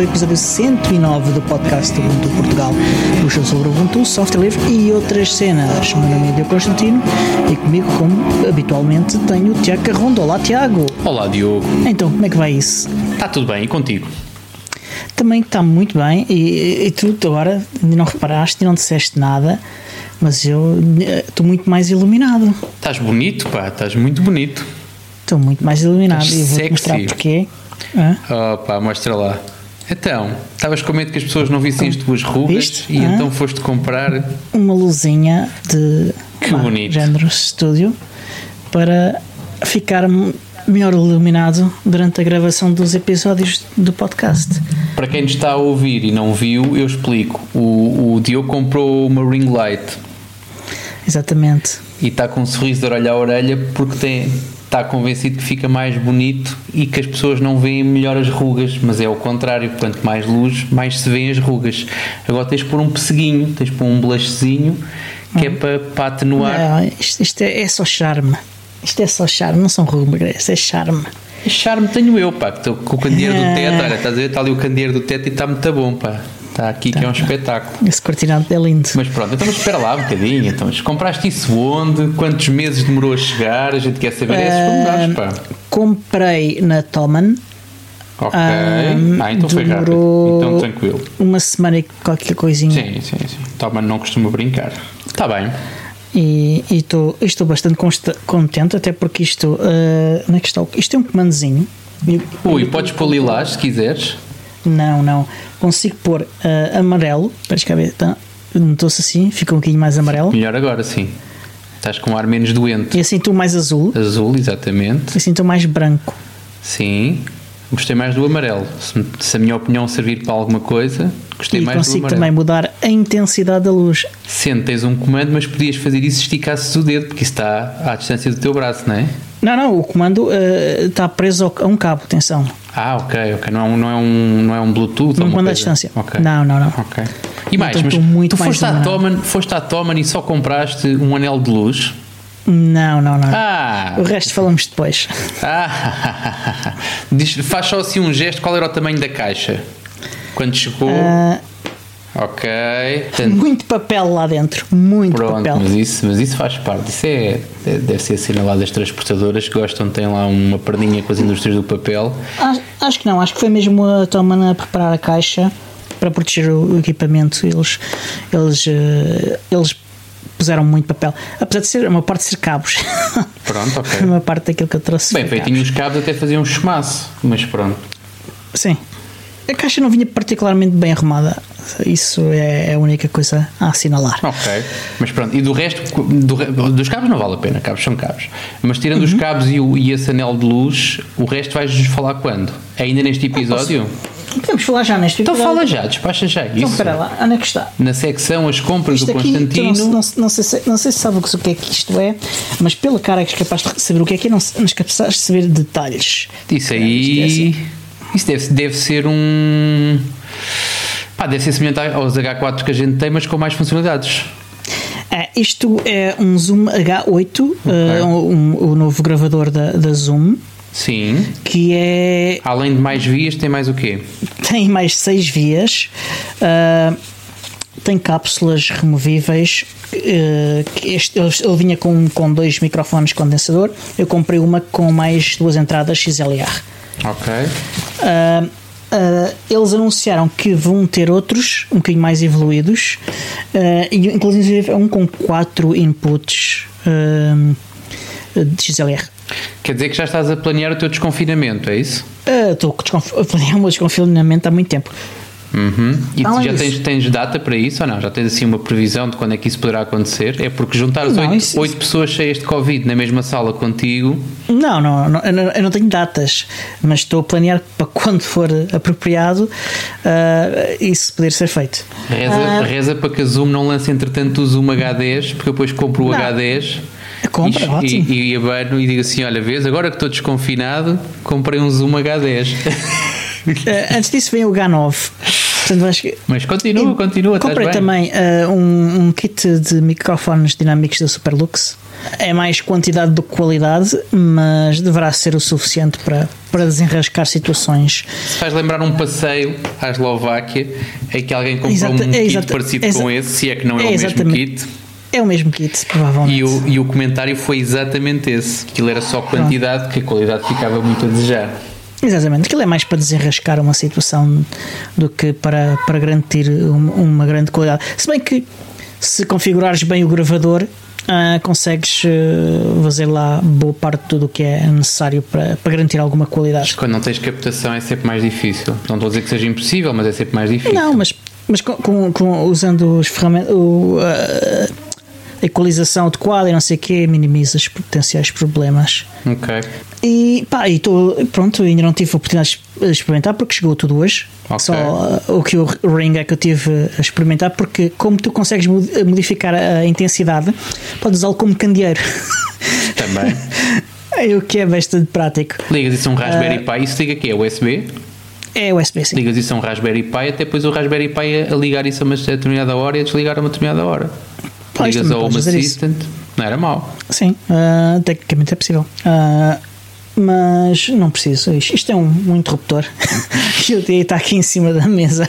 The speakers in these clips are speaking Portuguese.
e este é o episódio 109 do podcast Ubuntu Portugal. Puxa sobre Ubuntu, software livre e outras cenas. O meu nome é Diogo Constantino e comigo, como habitualmente, tenho o Tiago Carrondo. Olá, Tiago. Olá, Diogo. Então, como é que vai isso? Está tudo bem, e contigo? Também está muito bem e, e tu agora não reparaste e não disseste nada, mas eu eh, estou muito mais iluminado. Estás bonito, pá, estás muito bonito. Estou muito mais iluminado Estás e vou-te mostrar porquê. Hã? Oh, pá, mostra lá. Então, estavas com medo que as pessoas não vissem as tuas rugas Viste? e Ah. então foste comprar. uma luzinha de Que bonito. género estúdio para ficar melhor iluminado durante a gravação dos episódios do podcast. Para quem está a ouvir e não viu, eu explico. O, o Diogo comprou uma ring light Exatamente. e está com um sorriso de orelha a orelha porque tem, está convencido que fica mais bonito e que as pessoas não veem melhor as rugas, mas é o contrário, quanto mais luz, mais se vêem as rugas. Agora tens de pôr um pesseguinho, tens de pôr um blushzinho que é para, para atenuar. Não, isto isto é, é só charme. Isto é só charme, não são rugas, é charme. Charme tenho eu, pá, que estou com o candeeiro do É. teto, olha, estás a ver? Está ali o candeeiro do teto e está muito bom, pá. Está aqui que é um espetáculo. Esse cortinado é lindo. Mas pronto, então espera lá um bocadinho. Então, compraste isso onde? Quantos meses demorou a chegar? A gente quer saber esses pormenores, pá. Comprei na Toman Ok. Ah, ah, então foi rápido. Então tranquilo. uma semana e qualquer coisinha. Sim, sim, sim. Toma, não costuma brincar. Está bem. E e estou estou bastante contente, até porque isto. ah, onde é que está? Isto é um comandozinho. Ui, podes pôr lilás se quiseres. Não, não. Consigo pôr ah, amarelo. Espera cá ver. Tá. Notou-se assim, fica um bocadinho mais amarelo. Melhor agora, sim. Estás com um ar menos doente. E assim estou mais azul. Azul, exatamente. E assim estou mais branco. Sim. Gostei mais do amarelo. Se, se a minha opinião servir para alguma coisa, gostei e mais do consigo amarelo. também mudar a intensidade da luz. Sendo tens um comando, mas podias fazer isso se esticasses o dedo, porque isso está à distância do teu braço, não é? Não, não, o comando ah, está preso a um cabo, atenção. Ah, ok, ok. Não é um, não é um, não é um Bluetooth? Não à coisa? distância. Ok. Não, não, não. Ok. E mais, Então mas estou muito tu mais foste à, iluminado. Toman, foste à Toman e só compraste um anel de luz? Não, não, não. Ah! O resto falamos depois. Ah! Diz, faz só assim um gesto, qual era o tamanho da caixa? Quando chegou? Ah, Ok. Portanto, muito papel lá dentro. Muito Pronto, papel. mas isso, mas isso faz parte. Isso é, é- deve ser assinalado das transportadoras que gostam, têm lá uma perninha com as indústrias do papel. Acho, acho que não, acho que foi mesmo a Toman a preparar a caixa para proteger o, equipamento. Eles, eles, eh, eles puseram muito papel. Apesar de ser uma parte de ser cabos. Pronto, ok. uma parte daquilo que eu trouxe. Bem, feitinho os cabos até faziam um chumaço, mas pronto. Sim. A caixa não vinha particularmente bem arrumada. Isso é a única coisa a assinalar. Ok, mas pronto. E do resto, do dos cabos não vale a pena, cabos são cabos. Mas tirando Uhum. os cabos e, o, e esse anel de luz, o resto vais-nos falar quando? Ainda neste episódio? Podemos falar já neste Então episódio? fala já, despacha já Então, isso. espera lá, onde é que está? Na secção As Compras Isto do aqui, tu Constantino. não, não, não, sei se, não sei se sabe o que, é que isto é, mas pela cara que és capaz de saber o que é que é, não, não és capaz de saber detalhes. Isso Isto é aí. assim. Isso deve, deve ser um. Pá, deve ser semelhante aos H4 que a gente tem, mas com mais funcionalidades. Ah, isto é um Zoom H8, ah, um- o novo gravador da, da Zoom, Sim. que é Além de mais vias, tem mais o quê? tem mais seis vias, ah, tem cápsulas removíveis. que este- ele, ele vinha com, com dois microfones condensador. Eu comprei uma com mais duas entradas XLR. Ok. Ah, ah, eles anunciaram que vão ter outros um bocadinho mais evoluídos, e inclusive um com quatro inputs ah, de XLR. Quer dizer que já estás a planear o teu desconfinamento, é isso? Estou desconf- a planear o meu desconfinamento há muito tempo. Uhum. E Não, tu já isso- tens, tens data para isso ou não? Já tens assim uma previsão de quando é que isso poderá acontecer? É porque juntar oito, pessoas cheias de Covid na mesma sala contigo. Não, não, não, eu não, eu não tenho datas, mas estou a planear para quando for apropriado ah, isso poder ser feito. Reza, Ah. reza para que a Zoom não lance entretanto o Zoom H10, porque eu depois compro o Não. H10 Compra, e, ótimo. e, e abano e digo assim: olha, vês, agora que estou desconfinado, comprei um Zoom H10. Ah, antes disso vem o H9. Portanto, Mas continua, continua, Comprei também ah, um, um kit de microfones dinâmicos da Superlux. É mais quantidade do que qualidade, mas deverá ser o suficiente para para desenrascar situações. Se faz lembrar um passeio à Eslováquia em que alguém comprou Exata- um é kit exata- parecido exa- com esse, se é que não é, é o mesmo kit. É o mesmo kit, provavelmente. E o, e o comentário foi exatamente esse. Aquilo era só quantidade, que a qualidade ficava muito a desejar. Exatamente, aquilo é mais para desenrascar uma situação do que para, para garantir um- uma grande qualidade. Se bem que se configurares bem o gravador, ah, consegues ah, fazer lá boa parte de tudo o que é necessário para, para garantir alguma qualidade. Quando não tens captação é sempre mais difícil. Não estou a dizer que seja impossível, mas é sempre mais difícil. Não, mas, mas com, com- com- usando os ferramentas, a equalização adequada e não sei o que, minimizas potenciais problemas. Ok. E pá, e tô, pronto, ainda não tive a oportunidade de experimentar porque chegou tudo hoje. Ok. Só uh, o que o Ring é que eu tive a experimentar, porque como tu consegues mod- modificar a intensidade, podes usá-lo como candeeiro. Também. É o que é bastante prático. Ligas isso a um Raspberry Ah. Pi. Isso liga aqui, é USB? É USB, sim. Ligas isso a um Raspberry Pi, até depois o Raspberry Pi a ligar isso a uma determinada hora e a desligar a uma determinada hora. Ligas ao Home. Assistant. Não era mau. Sim, uh, tecnicamente é possível. Uh, mas não preciso. Isto isto é um, um interruptor e o dia está aqui em cima da mesa.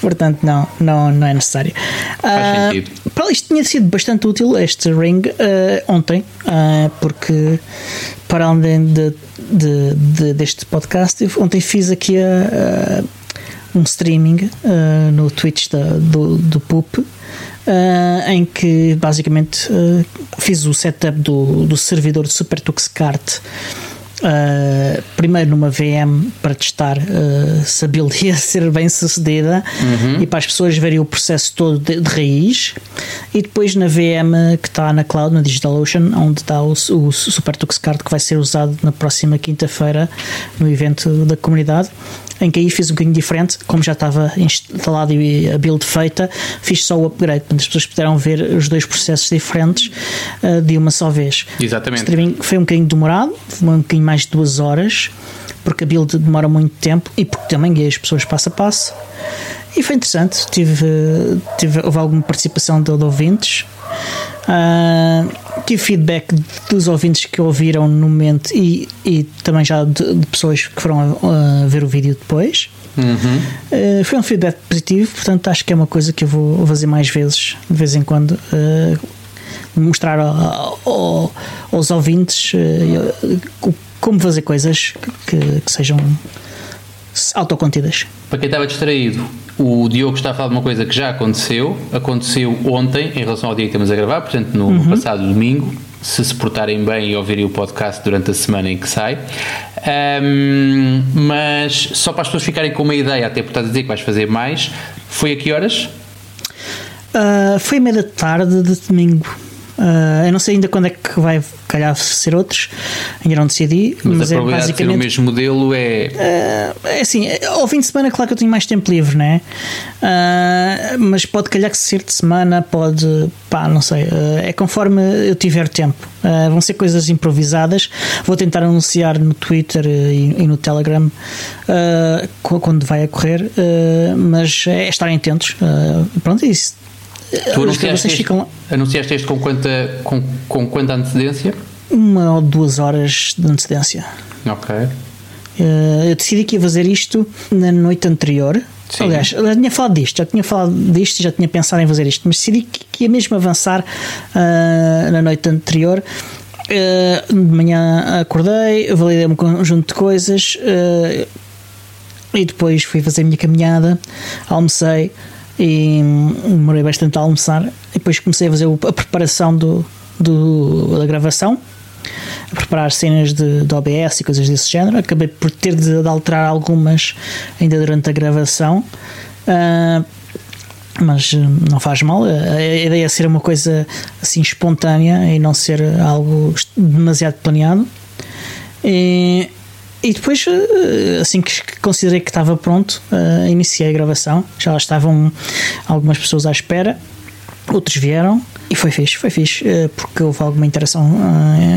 Portanto, não, não, não é necessário. Faz Uh, sentido. para isto tinha sido bastante útil este ring uh, ontem, uh, porque para além de, de- de- deste podcast, eu ontem fiz aqui a, a- um streaming no Twitch da- do, do PUP. Uh, em que basicamente uh, fiz o setup do, do servidor de SuperTux Kart Uh, primeiro numa VM para testar uh, se a build ia ser bem sucedida e para as pessoas verem o processo todo de, de raiz. E depois na VM que está na cloud, na DigitalOcean onde está o, o SuperTux Card que vai ser usado na próxima quinta-feira no evento da comunidade em que aí fiz um bocadinho diferente, como já estava instalado e a build feita, fiz só o upgrade, portanto as pessoas puderam ver os dois processos diferentes uh, de uma só vez. Exatamente. O streaming foi um bocadinho demorado, foi um bocadinho mais de duas horas, porque a build demora muito tempo e porque também guiei as pessoas passo a passo. E foi interessante, tive, tive, houve alguma participação de, de ouvintes. Ah, tive feedback dos ouvintes que ouviram no momento e, e também já de, de pessoas que foram ah, ver o vídeo depois. Uhum. Uh, foi um feedback positivo, portanto acho que é uma coisa que eu vou fazer mais vezes, de vez em quando, uh, mostrar ao- ao- aos ouvintes uh, co- como fazer coisas que, que sejam autocontidas. Para quem estava distraído, o Diogo está a falar de uma coisa que já aconteceu. Aconteceu ontem, em relação ao dia que estamos a gravar, portanto, no Uhum. passado domingo. Se se portarem bem e ouvirem o podcast durante a semana em que sai. Ahm, mas só para as pessoas ficarem com uma ideia, até por estás a dizer que vais fazer mais, foi a que horas? Uh, foi meia da tarde de domingo. Uh, eu não sei ainda quando é que vai calhar ser outros, ainda não decidi, Mas, mas, a é probabilidade de ser o mesmo modelo é. Uh, é assim, ao fim de semana, claro que eu tenho mais tempo livre, né? Uh, mas pode calhar que ser de semana, pode, pá, não sei, é conforme eu tiver tempo. Vão ser coisas improvisadas. Vou tentar anunciar no Twitter e, e no Telegram qu- quando vai ocorrer, mas é estarem atentos. Pronto, é isso. Tu As anunciaste este, ficam anunciaste este com quanta, com, com quanta antecedência? uma ou duas horas de antecedência. Ok. Uh, eu decidi que ia fazer isto na noite anterior. Sim. Aliás, eu já tinha falado disto, já tinha falado disto e já tinha pensado em fazer isto, mas decidi que, que ia mesmo avançar uh, na noite anterior. Uh, de manhã acordei, validei um conjunto de coisas e depois fui fazer a minha caminhada, almocei e hum, demorei bastante a almoçar. E depois comecei a fazer a preparação do, do- da gravação a preparar cenas de, de OBS e coisas desse género. Acabei por ter de, de alterar algumas ainda durante a gravação, Ah, mas eh, não faz mal. A, ideia é ser uma coisa assim espontânea e não ser algo demasiado planeado. E, e depois, eh, assim que considerei que estava pronto, eh, iniciei a gravação. Já estavam algumas pessoas à espera, outros vieram e foi fixe, foi fixe, eh, porque houve alguma interação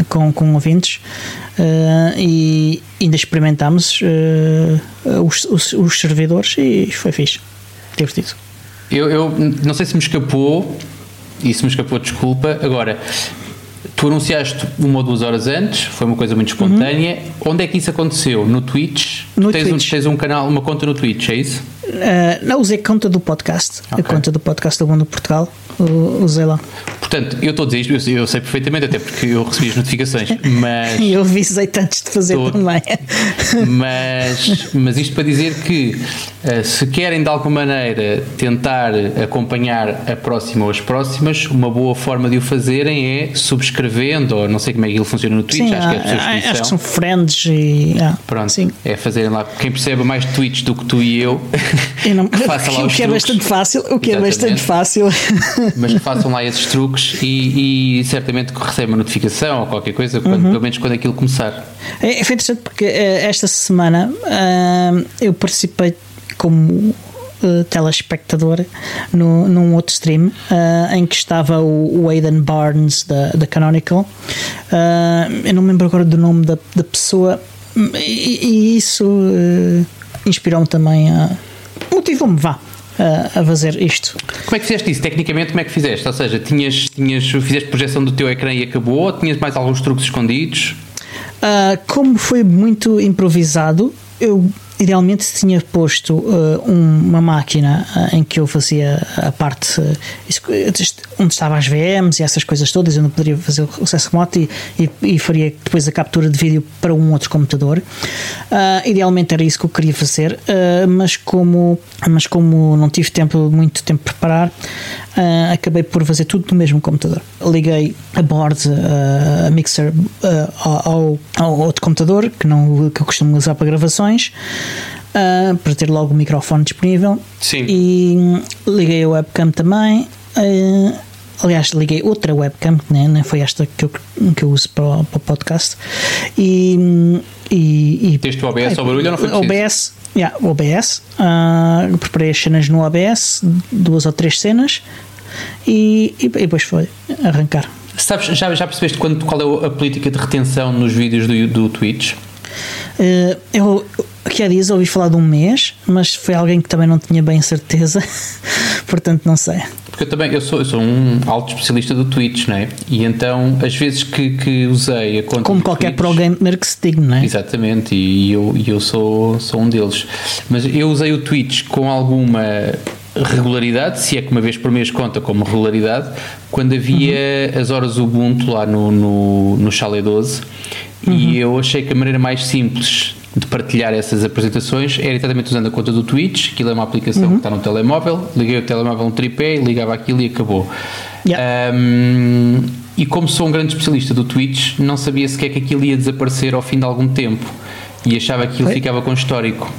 eh, com, com ouvintes e ainda experimentámos os, os, os servidores e foi fixe, divertido. Eu, eu não sei se me escapou, e se me escapou, desculpa. Agora, tu anunciaste uma ou duas horas antes, foi uma coisa muito espontânea. Onde é que isso aconteceu? No Twitch? Uhum. No tens, Twitch. Um, tens um canal, uma conta no Twitch, é isso? Uh, não, usei a conta do podcast, Ok. a conta do podcast do Mundo Portugal, usei lá. Portanto, eu estou a dizer isto, eu sei, eu sei perfeitamente, até porque eu recebi as notificações, mas. Eu avisei antes de fazer Tô- também. mas, mas isto para dizer que eh, se querem de alguma maneira tentar acompanhar a próxima ou as próximas, uma boa forma de o fazerem é subscrevendo, ou não sei como é que ele funciona no Twitch, Sim, acho que é a há- sua há- acho que são friends e. ah, Pronto, Sim. é fazerem lá. Quem percebe mais de Twitch do que tu e Eu não- que faça lá o os que é truques. bastante fácil, o que é Exatamente. bastante fácil. mas que façam lá esses truques e, e certamente que recebem uma notificação ou qualquer coisa, quando, Uhum. pelo menos quando aquilo começar. É, foi interessante porque eh, esta semana ah, eu participei como eh, telespectador no, num outro stream ah, em que estava o, o Aidan Barnes da, da Canonical. Ah, eu não me lembro agora do nome da, da pessoa e, e isso eh, inspirou-me também a. motivou-me, vá. A, fazer isto. Como é que fizeste isso? Tecnicamente, como é que fizeste? Ou seja, tinhas, tinhas, fizeste projeção do teu ecrã e acabou? Ou tinhas mais alguns truques escondidos? Ah, como foi muito improvisado, eu idealmente tinha posto um- uma máquina ah, em que eu fazia a parte isso- onde estavam as VMs e essas coisas todas, eu não poderia fazer o acesso remoto e, e- e faria depois a captura de vídeo para um outro computador. Idealmente era isso que eu queria fazer, mas, como, mas como não tive tempo, muito tempo para preparar, acabei por fazer tudo no mesmo computador. Liguei a board, a mixer ao, ao outro computador que, não, que eu costumo usar para gravações. Ah, para ter logo o microfone disponível Sim. e hum, liguei a webcam também ah, aliás liguei outra webcam né, nem foi esta que eu, que eu uso para, o- para o podcast e, hum, e, e Teste o OBS ao barulho ou não foi preciso? OBS, yeah, OBS. ah, preparei as cenas no OBS, duas ou três cenas, e, e depois foi arrancar. Sabes, já, já percebeste quando, qual é a política de retenção nos vídeos do, do Twitch? Ah, eu há dias ouvi falar de um mês, mas foi alguém que também não tinha bem certeza, portanto não sei. Porque eu também eu sou, eu sou um alto especialista do Twitch, não é? E então, as vezes que, que usei a conta Como qualquer Twitch, pro gamer que se diga, não é? Exatamente, e eu, e eu sou, sou um deles. Mas eu usei o Twitch com alguma regularidade, se é que uma vez por mês conta como regularidade, quando havia as horas Ubuntu lá no, no, no Chalet 12 e eu achei que a maneira mais simples de partilhar essas apresentações era exatamente usando a conta do Twitch, aquilo é uma aplicação que está no telemóvel, liguei o telemóvel no tripé, ligava aquilo e acabou. Yeah. Um, e como sou um grande especialista do Twitch, não sabia sequer que aquilo ia desaparecer ao fim de algum tempo e achava que aquilo Foi? ficava com histórico.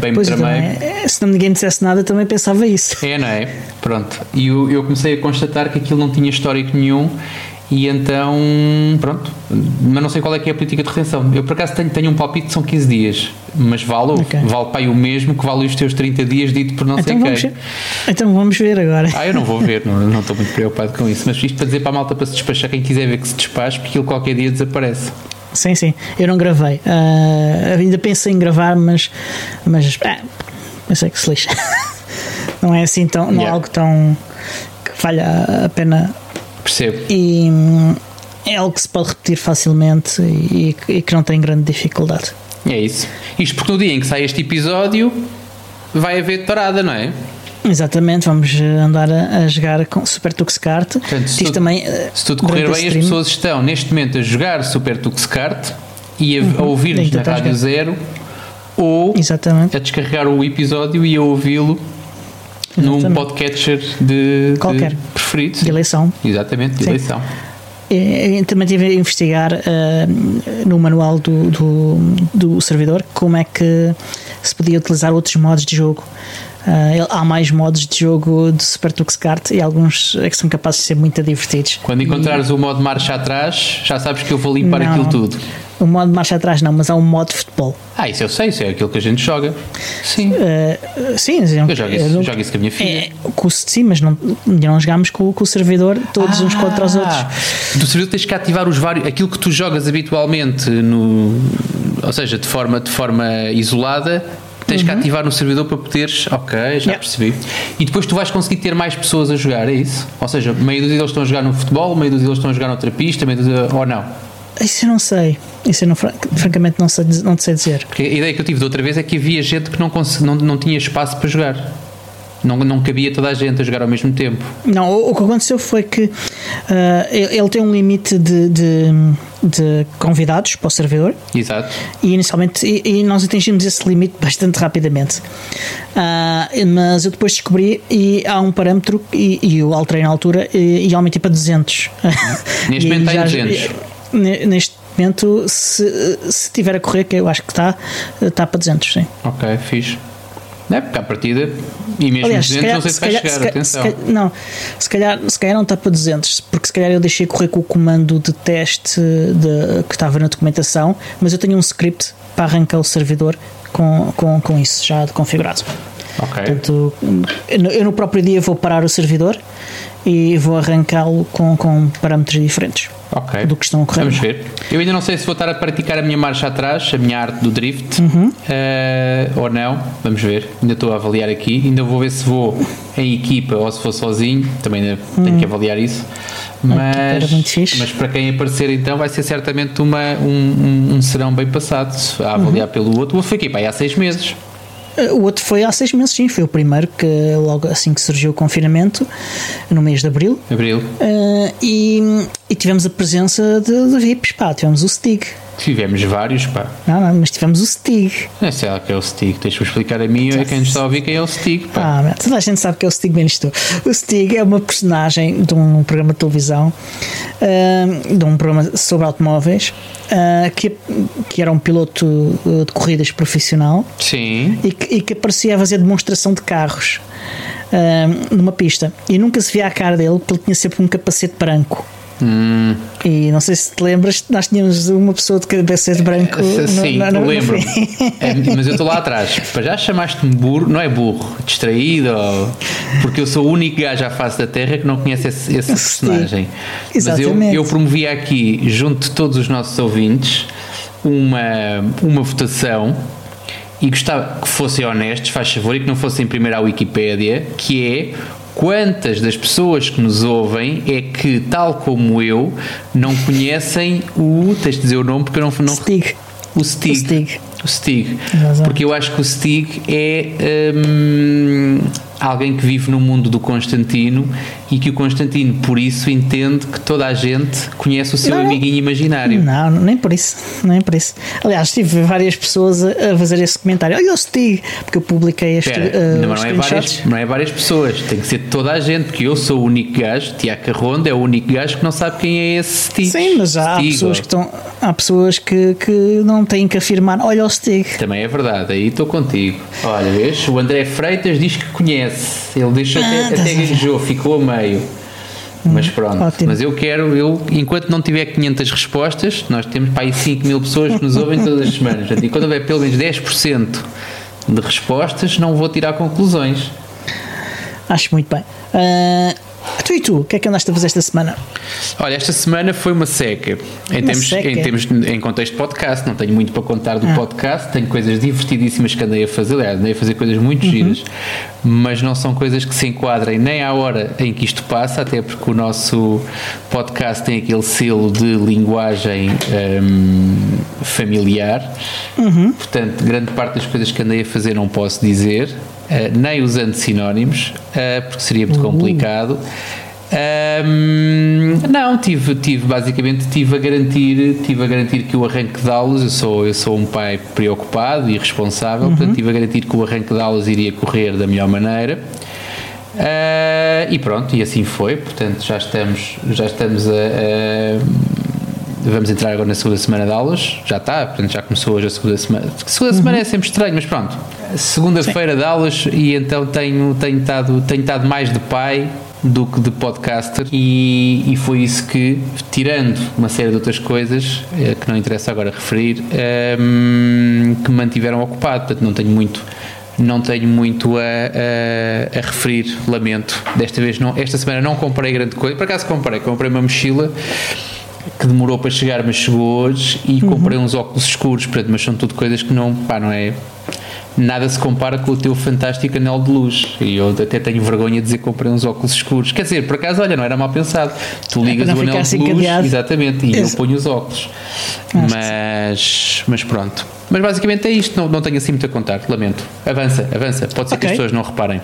Bem Pois também, eh, se não ninguém dissesse nada, também pensava isso. É, não é? Pronto. E eu, eu comecei a constatar que aquilo não tinha histórico nenhum e então, pronto. Mas não sei qual é que é a política de retenção. Eu por acaso tenho, tenho um palpite, são 15 dias, mas vale, Ok. vale para aí o mesmo que vale os teus 30 dias dito por não Então sei vamos, quem. ver. então vamos ver agora. Ah, eu não vou ver, não, não estou muito preocupado com isso. Mas isto para dizer para a malta para se despachar, quem quiser ver que se despache, porque aquilo qualquer dia desaparece. Sim, sim, eu não gravei. Ah, ainda pensei em gravar, mas, mas ah, pensei que se lixa. não é assim tão, não é Yeah. algo tão que valha a pena Percebo. e hum, é algo que se pode repetir facilmente e, e que não tem grande dificuldade. É isso. Isto porque no dia em que sai este episódio vai haver parada, não é? Exatamente, vamos eh, andar a, a jogar com Super Tux Kart. Portanto, se tudo- também, eh, Se tudo correr bem, a as stream- pessoas estão neste momento a jogar Super Tux Kart e a, a ouvir-nos na Rádio jogar. Zero ou Exatamente. a descarregar o episódio e a ouvi-lo num podcatcher de, de Qualquer. preferido. De eleição. Exatamente, de Sim. eleição. Eh, Também estive a investigar eh, no manual do, do, do servidor como é que se podia utilizar outros modos de jogo. Eh, há mais modos de jogo de Super Tux Kart e alguns é que são capazes de ser muito divertidos. Quando encontrares o modo marcha atrás, já sabes que eu vou limpar Não. aquilo tudo. O modo de marcha atrás não, mas há um modo de futebol. Ah, isso eu sei, isso é aquilo que a gente joga. Sim. Eh, sim, Eu jogo isso, jogo isso com a minha filha. É, com, sim, mas não, não jogámos com, com o servidor todos uns contra os outros. Ah, Do servidor tens que ativar os vários. Aquilo que tu jogas habitualmente, no, ou seja, de forma, de forma isolada, tens que ativar no servidor para poderes. Ok, já Yeah. percebi. E depois tu vais conseguir ter mais pessoas a jogar, é isso? Ou seja, meio dúzia deles estão a jogar no futebol, meio dúzia deles estão a jogar noutra pista, meio dúzia. ou não? Isso eu não sei. Isso eu não, fran- francamente não sei, não te sei dizer. Porque a ideia que eu tive de outra vez é que havia gente que não, não, não tinha espaço para jogar. Não, não cabia toda a gente a jogar ao mesmo tempo. Não, o, o que aconteceu foi que ah, ele tem um limite de, de, de convidados para o servidor Exato. e inicialmente e, e nós atingimos esse limite bastante rapidamente. Ah, mas eu depois descobri e há um parâmetro e, e eu alterei na altura e, e aumentei para 200. Neste momento está em já- 200. ne- Neste momento, se, se tiver a correr, que eu acho que está, está para 200, sim. Ok, fixe. É, porque à partida, e mesmo 200 não sei se vai chegar, se calhar- atenção. se calhar- não, se calhar, se calhar não está para 200, porque se calhar eu deixei correr com o comando de teste de- que estava na documentação, mas eu tenho um script para arrancar o servidor com, com, com isso já configurado. Ok. Portanto, eu no próprio dia vou parar o servidor e vou arrancá-lo com, com parâmetros diferentes Ok. do que estão a correr. Vamos ver. Eu ainda não sei se vou estar a praticar a minha marcha atrás, a minha arte do drift, Uhum. eh, ou não. Vamos ver. Ainda estou a avaliar aqui. Ainda vou ver se vou em equipa ou se vou sozinho. Também ainda tenho que avaliar isso. Mas, mas para quem aparecer então vai ser certamente uma, um, um, um serão bem passado a avaliar Uhum. pelo outro. Outro foi aqui, pá, há seis meses. O outro foi há seis meses, sim. Foi o primeiro que, logo assim que surgiu o confinamento, no mês de abril. Abril. Uh, e, e tivemos a presença de, de VIPs, pá. Tivemos o Stig. Tivemos vários, pá. Não, não, mas tivemos o Stig. Não sei lá que é o Stig. Deixa-me explicar a mim e a quem nos está a ouvir quem é o Stig, pá. Ah, toda a gente sabe que é o Stig menos tu. O Stig é uma personagem de um programa de televisão, uh, de um programa sobre automóveis, uh, que, que era um piloto uh, de corridas profissional. Sim. e que, e que aparecia a fazer demonstração de carros numa pista e nunca se via a cara dele porque ele tinha sempre um capacete branco. Hum. E não sei se te lembras, nós tínhamos uma pessoa de capacete branco. no- Sim, no- no- no lembro. É, mas eu estou lá atrás. Para já chamaste-me burro, não é burro, distraído, ou- porque eu sou o único gajo à face da Terra que não conhece esse, esse personagem. Mas eu, exatamente. eu promovi aqui, junto de todos os nossos ouvintes, uma, uma votação e gostava que fossem honestos, faz favor, e que não fossem primeiro à Wikipédia, que é quantas das pessoas que nos ouvem é que, tal como eu, não conhecem o. Tens de dizer o nome porque eu não. não Stig. o Stig. O Stig. O Stig. Porque eu acho que o Stig é hum, alguém que vive no mundo do Constantino e que o Constantino, por isso, entende que toda a gente conhece o seu Não. amiguinho imaginário. Não, nem por isso, nem por isso. Aliás, tive várias pessoas a, fazer esse comentário. Olha o Stig, porque eu publiquei este Espera, uh, não, os não, é várias, não é várias pessoas, tem que ser toda a gente, porque eu sou o único gajo, Tiago Carronda é o único gajo que não sabe quem é esse Stig. Sim, mas há Stig, pessoas ou- que estão, há pessoas que, que não têm que afirmar. Olha o Stig. Também é verdade, aí estou contigo. Olha, vês? O André Freitas diz que conhece. Ele deixou Ah, até, estás até a ver. gaguejou, ficou a meio. Mas pronto, ótimo. mas eu quero, eu, enquanto não tiver 500 respostas, nós temos para aí 5 mil pessoas que nos ouvem todas as semanas. Portanto, E quando houver pelo menos 10% de respostas, não vou tirar conclusões. Acho muito bem. Ah, tu e tu, o que é que andaste a fazer esta semana? Olha, esta semana foi uma seca. Em, termos, seca? em, termos, em contexto de podcast, não tenho muito para contar do Ah. podcast, tenho coisas divertidíssimas que andei a fazer, aliás, andei a fazer coisas muito Uhum. giras, mas não são coisas que se enquadrem nem à hora em que isto passa, até porque o nosso podcast tem aquele selo de linguagem hum, familiar. Uhum. Portanto, grande parte das coisas que andei a fazer não posso dizer, nem usando sinónimos, eh, porque seria muito complicado. Ahm, não, tive, tive basicamente tive a garantir, tive a garantir que o arranque de aulas, eu sou, eu sou um pai preocupado e responsável, portanto tive a garantir que o arranque de aulas iria correr da melhor maneira. Ah, e pronto, e assim foi, portanto já estamos, já estamos a- vamos entrar agora na segunda semana de aulas, já está, portanto já começou hoje a segunda semana. Segunda semana é sempre estranho, mas pronto. Segunda-feira de aulas e então tenho, tenho, estado, tenho estado mais de pai do que de podcaster e, e foi isso que, tirando uma série de outras coisas eh, que não interessa agora referir, ehm, que me mantiveram ocupado, portanto não tenho muito não tenho muito a, a- a referir, lamento. Desta vez não, esta semana não comprei grande coisa. Por acaso comprei, comprei uma mochila que demorou para chegar, mas chegou hoje e comprei uns óculos escuros, portanto, mas são tudo coisas que não, pá, não é nada se compara com o teu fantástico anel de luz. E eu até tenho vergonha de dizer que comprei uns óculos escuros. Quer dizer, por acaso, olha, não era mal pensado. Tu ligas É o anel de assim luz, cadeado. exatamente, e Esse- eu ponho os óculos. Acho Mas, mas pronto. Mas basicamente é isto, não, não tenho assim muito a contar, lamento. Avança, avança. Pode ser que Ok. as pessoas não reparem.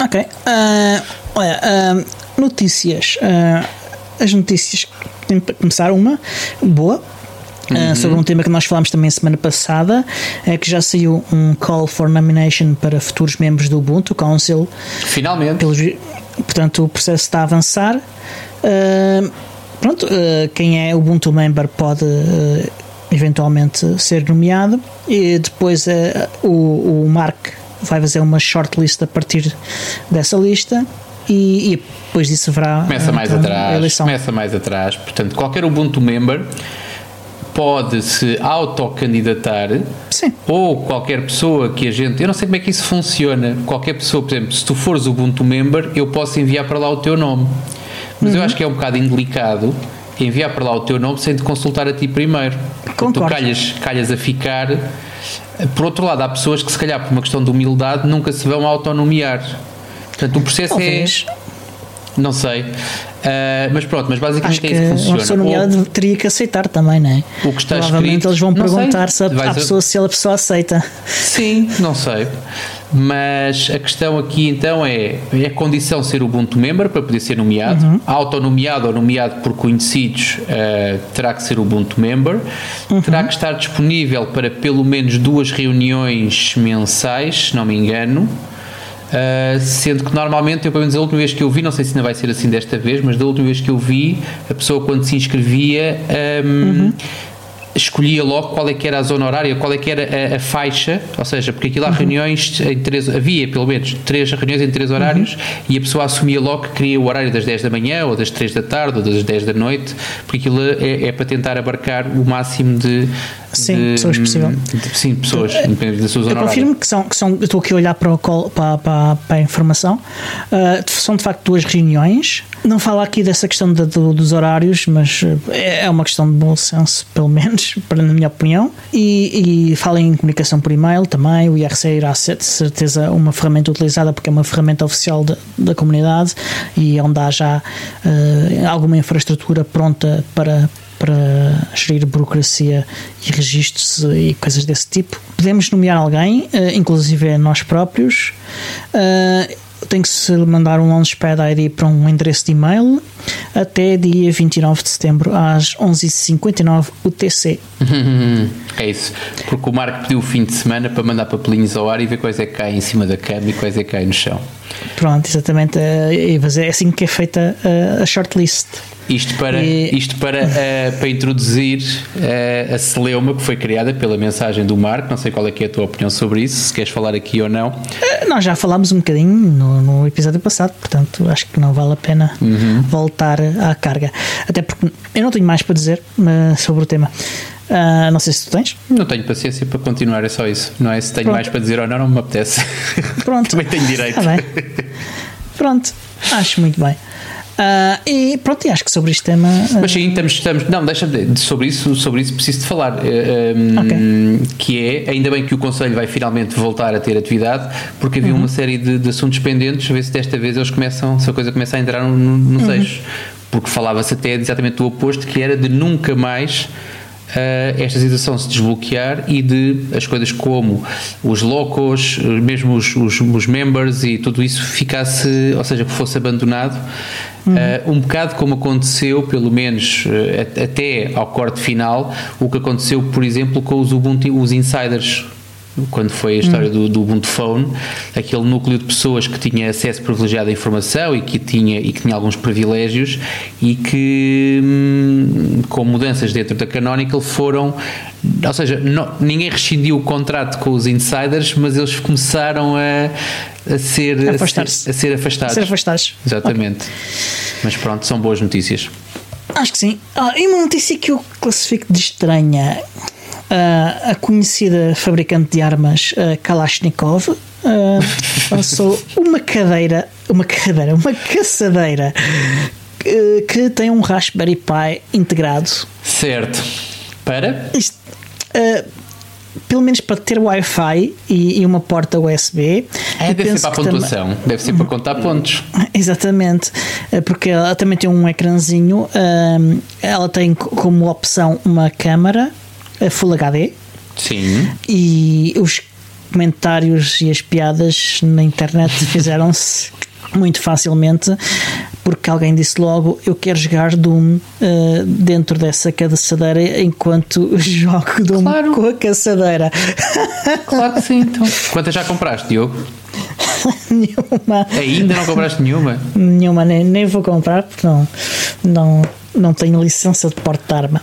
Ok. Ah, olha, ah, notícias. Ah, as notícias. Tem para começar uma boa. ah, sobre um tema que nós falámos também semana passada, é que já saiu um call for nomination para futuros membros do Ubuntu Council. Finalmente. Pelos, portanto, o processo está a avançar. Ah, pronto, ah, quem é Ubuntu member pode ah, eventualmente ser nomeado e depois o, o Mark vai fazer uma shortlist a partir dessa lista e, e depois disso haverá Começa mais então, atrás. eleição. Começa mais atrás. Portanto, qualquer Ubuntu member pode se autocandidatar ou qualquer pessoa que a gente. Eu não sei como é que isso funciona. Qualquer pessoa, por exemplo, se tu fores Ubuntu member, eu posso enviar para lá o teu nome. Mas Uhum. eu acho que é um bocado indelicado enviar para lá o teu nome sem te consultar a ti primeiro. Porque tu Concordo. calhas, calhas a ficar. Por outro lado, há pessoas que, se calhar, por uma questão de humildade, nunca se vão autonomear. Portanto, o processo Talvez. é. Não sei. Ah, mas pronto, mas basicamente Acho que é isso que uma funciona. pessoa nomeada teria que aceitar também, não é? O que está Provavelmente escrito- eles vão sei. perguntar se a, pessoa se a pessoa aceita. Sim, não sei. Mas a questão aqui então é: é condição ser Ubuntu member para poder ser nomeado. Uhum. Autonomeado ou nomeado por conhecidos ah, terá que ser Ubuntu member. Uhum. Terá que estar disponível para pelo menos duas reuniões mensais, se não me engano. Uh, sendo que normalmente, eu pelo menos a última vez que eu vi, não sei se ainda vai ser assim desta vez, mas da última vez que eu vi, a pessoa quando se inscrevia um, escolhia logo qual é que era a zona horária, qual é que era a, a faixa, ou seja, porque aquilo há reuniões em três, havia pelo menos três reuniões em três horários e a pessoa assumia logo que queria o horário das 10 da manhã, ou das 3 da tarde, ou das 10 da noite, porque aquilo é, é para tentar abarcar o máximo de, Sim, de- pessoas possível. de- sim, pessoas, independente da sua Eu confirmo que são, que são. Eu estou aqui a olhar para, o call- para, para, para a informação. Uh, são de facto duas reuniões. Não falo aqui dessa questão de- do- dos horários, mas uh, é é uma questão de bom senso, pelo menos, para, na minha opinião. E, e fala em comunicação por e-mail também. O IRC irá ser de certeza uma ferramenta utilizada porque é uma ferramenta oficial da, da comunidade e onde há já uh, alguma infraestrutura pronta para para gerir burocracia e registros e coisas desse tipo. Podemos nomear alguém, eh, inclusive nós próprios. Eh, Tem que se mandar um Launchpad ID para um endereço de e-mail até dia 29 de setembro às 11h59 UTC. É isso, porque o Marco pediu o fim de semana para mandar papelinhos ao ar e ver quais é que caem em cima da cama e quais é que caem no chão. Pronto, exatamente. eh, É assim que é feita a shortlist. Isto para, E- isto para, eh, para introduzir eh, a celeuma que foi criada pela mensagem do Marco. Não sei qual é é a tua opinião sobre isso, se queres falar aqui ou não. Eh, Nós já falámos um bocadinho no, no episódio passado, portanto acho que não vale a pena voltar à carga. Até porque eu não tenho mais para dizer sobre o tema. Ah, não sei se tu tens. Não tenho paciência para continuar, é só isso. Não é se tenho Pronto. mais para dizer ou não, não me apetece. Pronto. Também tenho direito. Bem. Pronto, acho muito bem. Ah, e pronto, e acho que sobre este tema. ah, Mas sim, estamos, estamos não, deixa de, sobre isso, sobre isso preciso de falar. eh, ehm, Que é, ainda bem que o Conselho vai finalmente voltar a ter atividade, porque havia uma série de, de assuntos pendentes, a ver se desta vez eles começam, se a coisa começa a entrar no, no, nos eixos. Porque falava-se até exatamente do oposto, que era de nunca mais. Eh, esta situação se desbloquear e de as coisas como os locos, eh, mesmo os, os, os members e tudo isso ficasse, ou seja, que fosse abandonado Uh, um bocado como aconteceu, pelo menos uh, at- até ao corte final, o que aconteceu, por exemplo, com os Ubuntu, os insiders. Quando foi a história do, do Ubuntu Phone, aquele núcleo de pessoas que tinha acesso privilegiado à informação e que tinha, e que tinha alguns privilégios e que, hum, com mudanças dentro da Canonical, foram. Ou seja, não- ninguém rescindiu o contrato com os insiders, mas eles começaram a, a ser, a ser, a ser afastados. ser afastados. Exatamente. Mas pronto, são boas notícias. Acho que sim. Ah, e uma notícia que eu classifico de estranha: a conhecida fabricante de armas ah, Kalashnikov ah, lançou uma cadeira, uma cadeira, uma caçadeira que, tem um Raspberry Pi integrado. Certo. Para? Isto, ah, pelo menos para ter Wi-Fi e, e uma porta USB. É, deve ser para a pontuação, também... deve ser para contar pontos. Exatamente, porque ela também tem um ecrãzinho, ela tem como opção uma câmara Full HD. Sim. E os comentários e as piadas na internet fizeram-se muito facilmente porque alguém disse logo eu quero jogar Doom uh, dentro dessa caçadeira enquanto jogo Doom claro. com a caçadeira claro que sim então. quantas já compraste Diogo? nenhuma ainda não compraste nenhuma? nenhuma, nem, nem vou comprar porque não, não, não tenho licença de porte de arma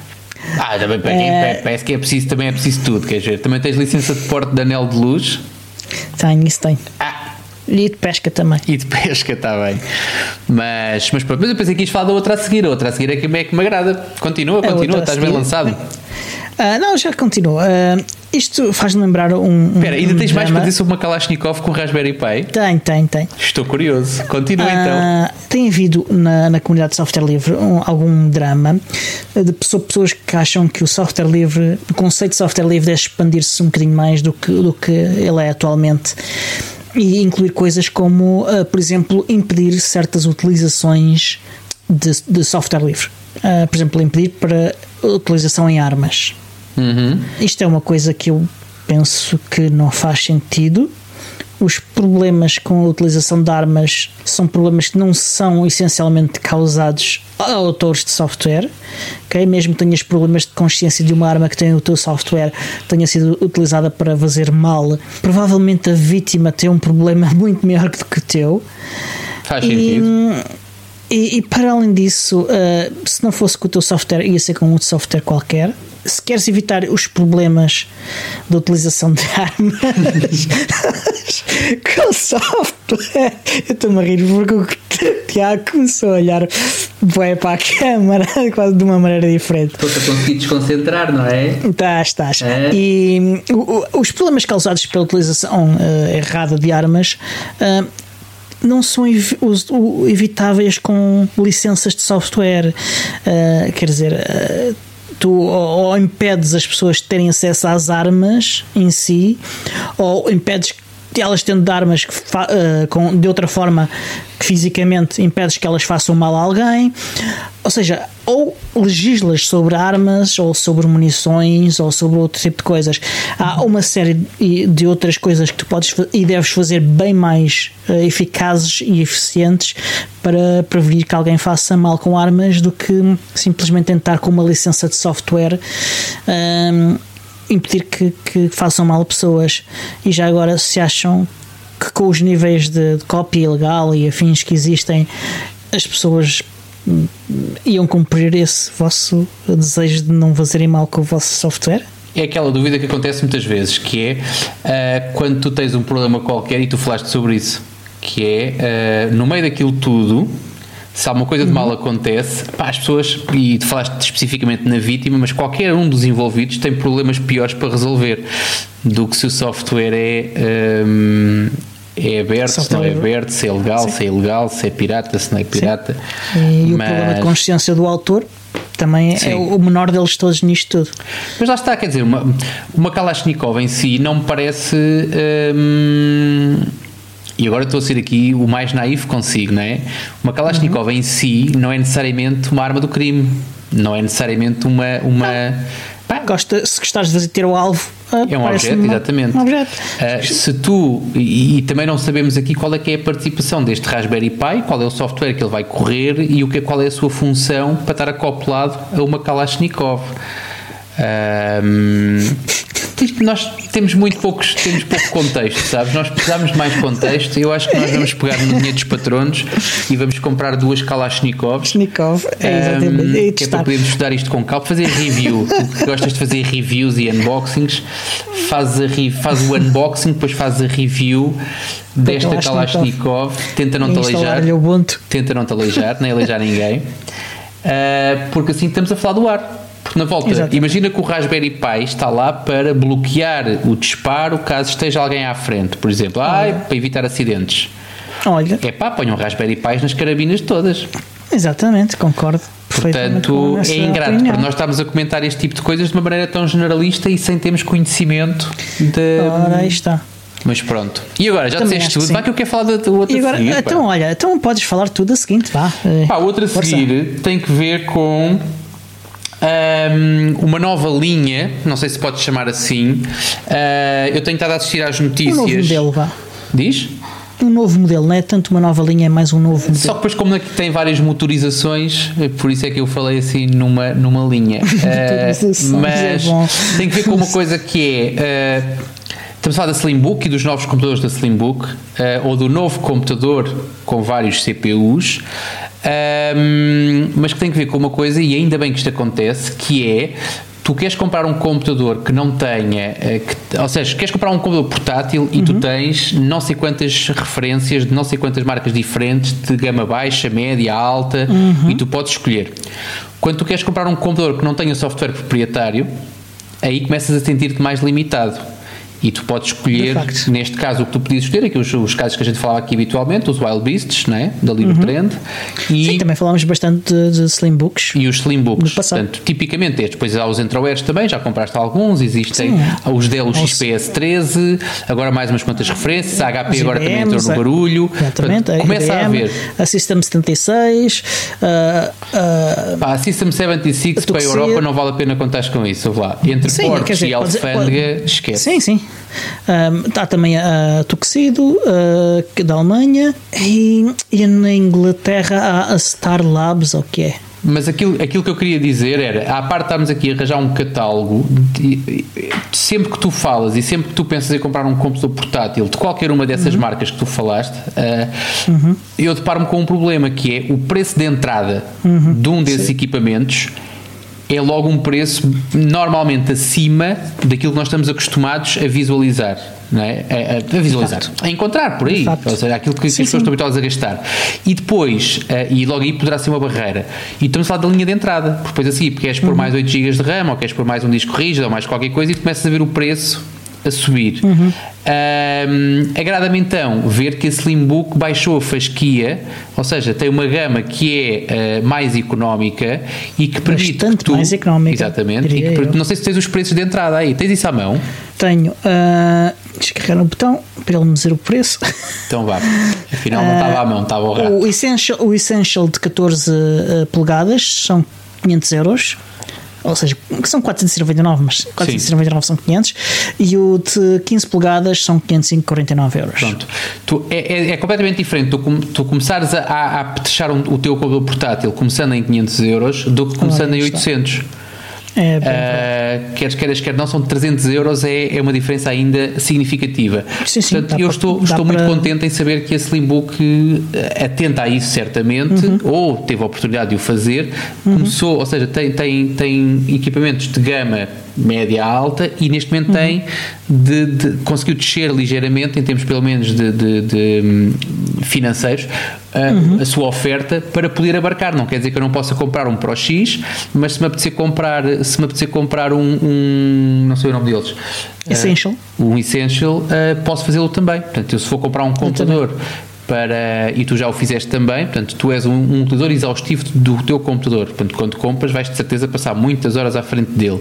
ah, também é... parece que é preciso, também é preciso tudo, quer dizer, também tens licença de porte de anel de luz? Tenho, isso tenho. Ah, e de pesca também. E de pesca, está bem. Mas, mas pronto, mas eu pensei que ias falar da outra a seguir. A outra a seguir é que, é que me agrada. Continua, continua, estás bem lançado. Uh, não, já continua. Uh, isto faz-me lembrar um. Espera, ainda tens mais para dizer sobre uma Kalashnikov com Raspberry Pi? Tem, tem, tem. Estou curioso. Continua uh, então. Tem havido na, na comunidade de software livre um, algum drama de pessoas que acham que o software livre, o conceito de software livre deve expandir-se um bocadinho mais do que, do que ele é atualmente e incluir coisas como, por exemplo, impedir certas utilizações de, de software livre. Por exemplo, impedir para utilização em armas. Uhum. Isto é uma coisa que eu penso que não faz sentido os problemas com a utilização de armas são problemas que não são essencialmente causados a autores de software, ok? Mesmo que tenhas problemas de consciência de uma arma que tem o teu software tenha sido utilizada para fazer mal, provavelmente a vítima tem um problema muito maior do que o teu. Faz sentido. E, e, para além disso, uh, se não fosse com o teu software, ia ser com outro software qualquer se queres evitar os problemas da utilização de armas com software, eu estou-me a rir porque o Tiago começou a olhar bué para a câmara quase de uma maneira diferente. Estou-te a conseguir desconcentrar, não é? Estás, estás. É. E o, os problemas causados pela utilização uh, errada de armas. Uh, não são evitáveis com licenças de software. Uh, quer dizer, uh, tu ou, impedes as pessoas de terem acesso às armas em si, ou impedes elas tendo armas que uh, com, de outra forma que fisicamente impedes que elas façam mal a alguém, ou seja, ou legislas sobre armas, ou sobre munições, ou sobre outro tipo de coisas. Há uma série de outras coisas que tu podes e deves fazer bem mais uh, eficazes e eficientes para prevenir que alguém faça mal com armas do que simplesmente tentar com uma licença de software. Um, impedir que, que façam mal pessoas. E já agora, se acham que com os níveis de, de cópia ilegal e afins que existem, as pessoas iam cumprir esse vosso desejo de não fazerem mal com o vosso software? É aquela dúvida que acontece muitas vezes, que é uh, quando tu tens um problema qualquer e tu falaste sobre isso, que é uh, no meio daquilo tudo se alguma coisa de mal acontece, pá, as pessoas, e tu falaste especificamente na vítima, mas qualquer um dos envolvidos tem problemas piores para resolver do que se o software é. Um, é aberto, se não é aberto, se é legal, Sim. se é ilegal, se é pirata, se não é pirata. Sim. E mas... o problema de consciência do autor também é Sim. é o menor deles todos nisto tudo. Mas lá está, quer dizer, uma, uma Kalashnikov em si não me parece. Hum, e agora estou a ser aqui o mais naif consigo, não é? Uma Kalashnikov uhum. em si não é necessariamente uma arma do crime, não é necessariamente uma. uma Pá, Gosta, se gostares de ter o alvo, ah, é um objeto, uma, exatamente. Um objeto. Uh, se tu, e, e, também não sabemos aqui qual é que é a participação deste Raspberry Pi, qual é o software que ele vai correr e o que, qual é a sua função para estar acoplado a uma Kalashnikov. Um, nós temos muito poucos, temos pouco contexto, sabes? Nós precisamos de mais contexto. Eu acho que nós vamos pegar no dinheiro dos patronos e vamos comprar duas Kalashnikovs. Kalashnikov, é exatamente. Um, que é para podermos estudar isto com calma, fazer review. tu gostas de fazer reviews e unboxings, faz, a, faz o unboxing, depois faz a review desta Kalashnikov, tenta não te aleijar. Tenta não te aleijar, nem aleijar ninguém. Uh, porque assim estamos a falar do ar na volta, Exatamente. imagina que o Raspberry Pi está lá para bloquear o disparo caso esteja alguém à frente, por exemplo, ah, para evitar acidentes. Olha. É pá, ponham Raspberry Pis nas carabinas todas. Exatamente, concordo Portanto, é ingrato para nós estarmos a comentar este tipo de coisas de uma maneira tão generalista e sem termos conhecimento de. Ora, aí está. Mas pronto. E agora, já Também disseste tudo? Sim. que eu quero falar da outra E agora, a seguir, pá. então, olha, então podes falar tudo a seguinte, vá. eh, Pá, outra a seguir tem que ver com ahm, uma nova linha, não sei se pode chamar assim. Ah, eu tenho estado a assistir às Um notícias. novo modelo, vá. Diz? Um novo modelo, não é tanto uma nova linha, é mais um novo Só modelo. que depois, como tem várias motorizações, eh, por isso é que eu falei assim numa, numa linha. É mas bom. tem que ver com uma coisa que é. eh, estamos a falar da Slimbook e dos novos computadores da Slimbook, eh, ou do novo computador com vários CPUs. Ehm, mas que tem que ver com uma coisa, e ainda bem que isto acontece, que é tu queres comprar um computador que não tenha, eh, que- ou seja, queres comprar um computador portátil e tu tens não sei quantas referências de não sei quantas marcas diferentes, de gama baixa, média, alta, e tu podes escolher. Quando tu queres comprar um computador que não tenha software proprietário, aí começas a sentir-te mais limitado. E tu podes escolher, neste caso, o que tu podias escolher, aqui os, os casos que a gente falava aqui habitualmente, os Wild Beasts, não é? da Livre Trend, e, Sim, também falámos bastante de, de Slimbooks. e os Slimbooks. No passado. Portanto, tipicamente estes. Depois há os Entrowares também, já compraste alguns, existem Sim. os Dell Os- XPS 13, agora mais umas quantas referências, a HP agora também entrou no a- barulho. Exatamente, Portanto, começa a IBM, haver. A System 76, ah, ah, Pá, a System 76 para a. Europa não vale a pena contares com isso. Lá. Entre Sim, dizer, e alfândega, esquece. Sim, sim. Está também a Tuxedo, que da Alemanha, e, e na Inglaterra há a Star Labs, ou o que é? Mas aquilo, aquilo que eu queria dizer era, à parte de estarmos aqui a arranjar um catálogo, de- sempre que tu falas e sempre que tu pensas em comprar um computador portátil de qualquer uma dessas marcas que tu falaste, ah, eu deparo-me com um problema que é o preço de entrada de um desses equipamentos é logo um preço normalmente acima daquilo que nós estamos acostumados a visualizar. Não é? a, a- a visualizar, a encontrar por aí, De facto. ou seja, aquilo que, que as Sim, pessoas sim. estão habituadas a gastar. E depois, eh, e logo aí poderá ser uma barreira. E estamos a falar da linha de entrada, porque depois assim, porque queres pôr Uhum. mais 8 GB de RAM, ou queres pôr mais um disco rígido, ou mais qualquer coisa, e começas a ver o preço a subir. Uhum. Ahm, Agrada-me então ver que a Slimbook baixou a fasquia, ou seja, tem uma gama que é eh, mais económica e que permite. Bastante que tu, mais económica, Exatamente. Que não sei se tens os preços de entrada aí. Tens isso à mão? Tenho. ah, deixa eu carregar no botão para ele me dizer o preço. Então vá. Afinal, não estava à mão, estava ao rato. O Essential, o Essential de 14 uh, polegadas são 500 euros. Ou seja, são 499, mas 499 são 500. E o de 15 polegadas são 549 euros. Pronto. Tu, é, é- é completamente diferente tu, com- tu começares a, a, a apetechar um- o teu computador portátil começando em 500 euros do que começando em aí está. 800. É, Uh, queres queiras, quer não, são 300 euros, é, é uma diferença ainda significativa. Sim, sim, Portanto, eu para- estou, estou muito para- contente em saber que a Slimbook uh, atenta a isso certamente, Uhum. ou teve a oportunidade de o fazer, começou, ou seja, tem, tem, tem equipamentos de gama média alta e neste momento Uhum. tem de, de- conseguiu descer ligeiramente em termos pelo menos de, de- de, hum, financeiros a, Uhum. a sua oferta para poder abarcar. Não quer dizer que eu não possa comprar um Pro X, mas se me apetecer comprar, se me apetecer comprar um, um- não sei o nome deles. Essential. Uh, um Essential, uh, posso fazê-lo também. Portanto, eu se for comprar um computador para, e tu já o fizeste também, portanto, tu és um, um utilizador exaustivo do teu computador. Portanto, quando compras, vais de certeza passar muitas horas à frente dele.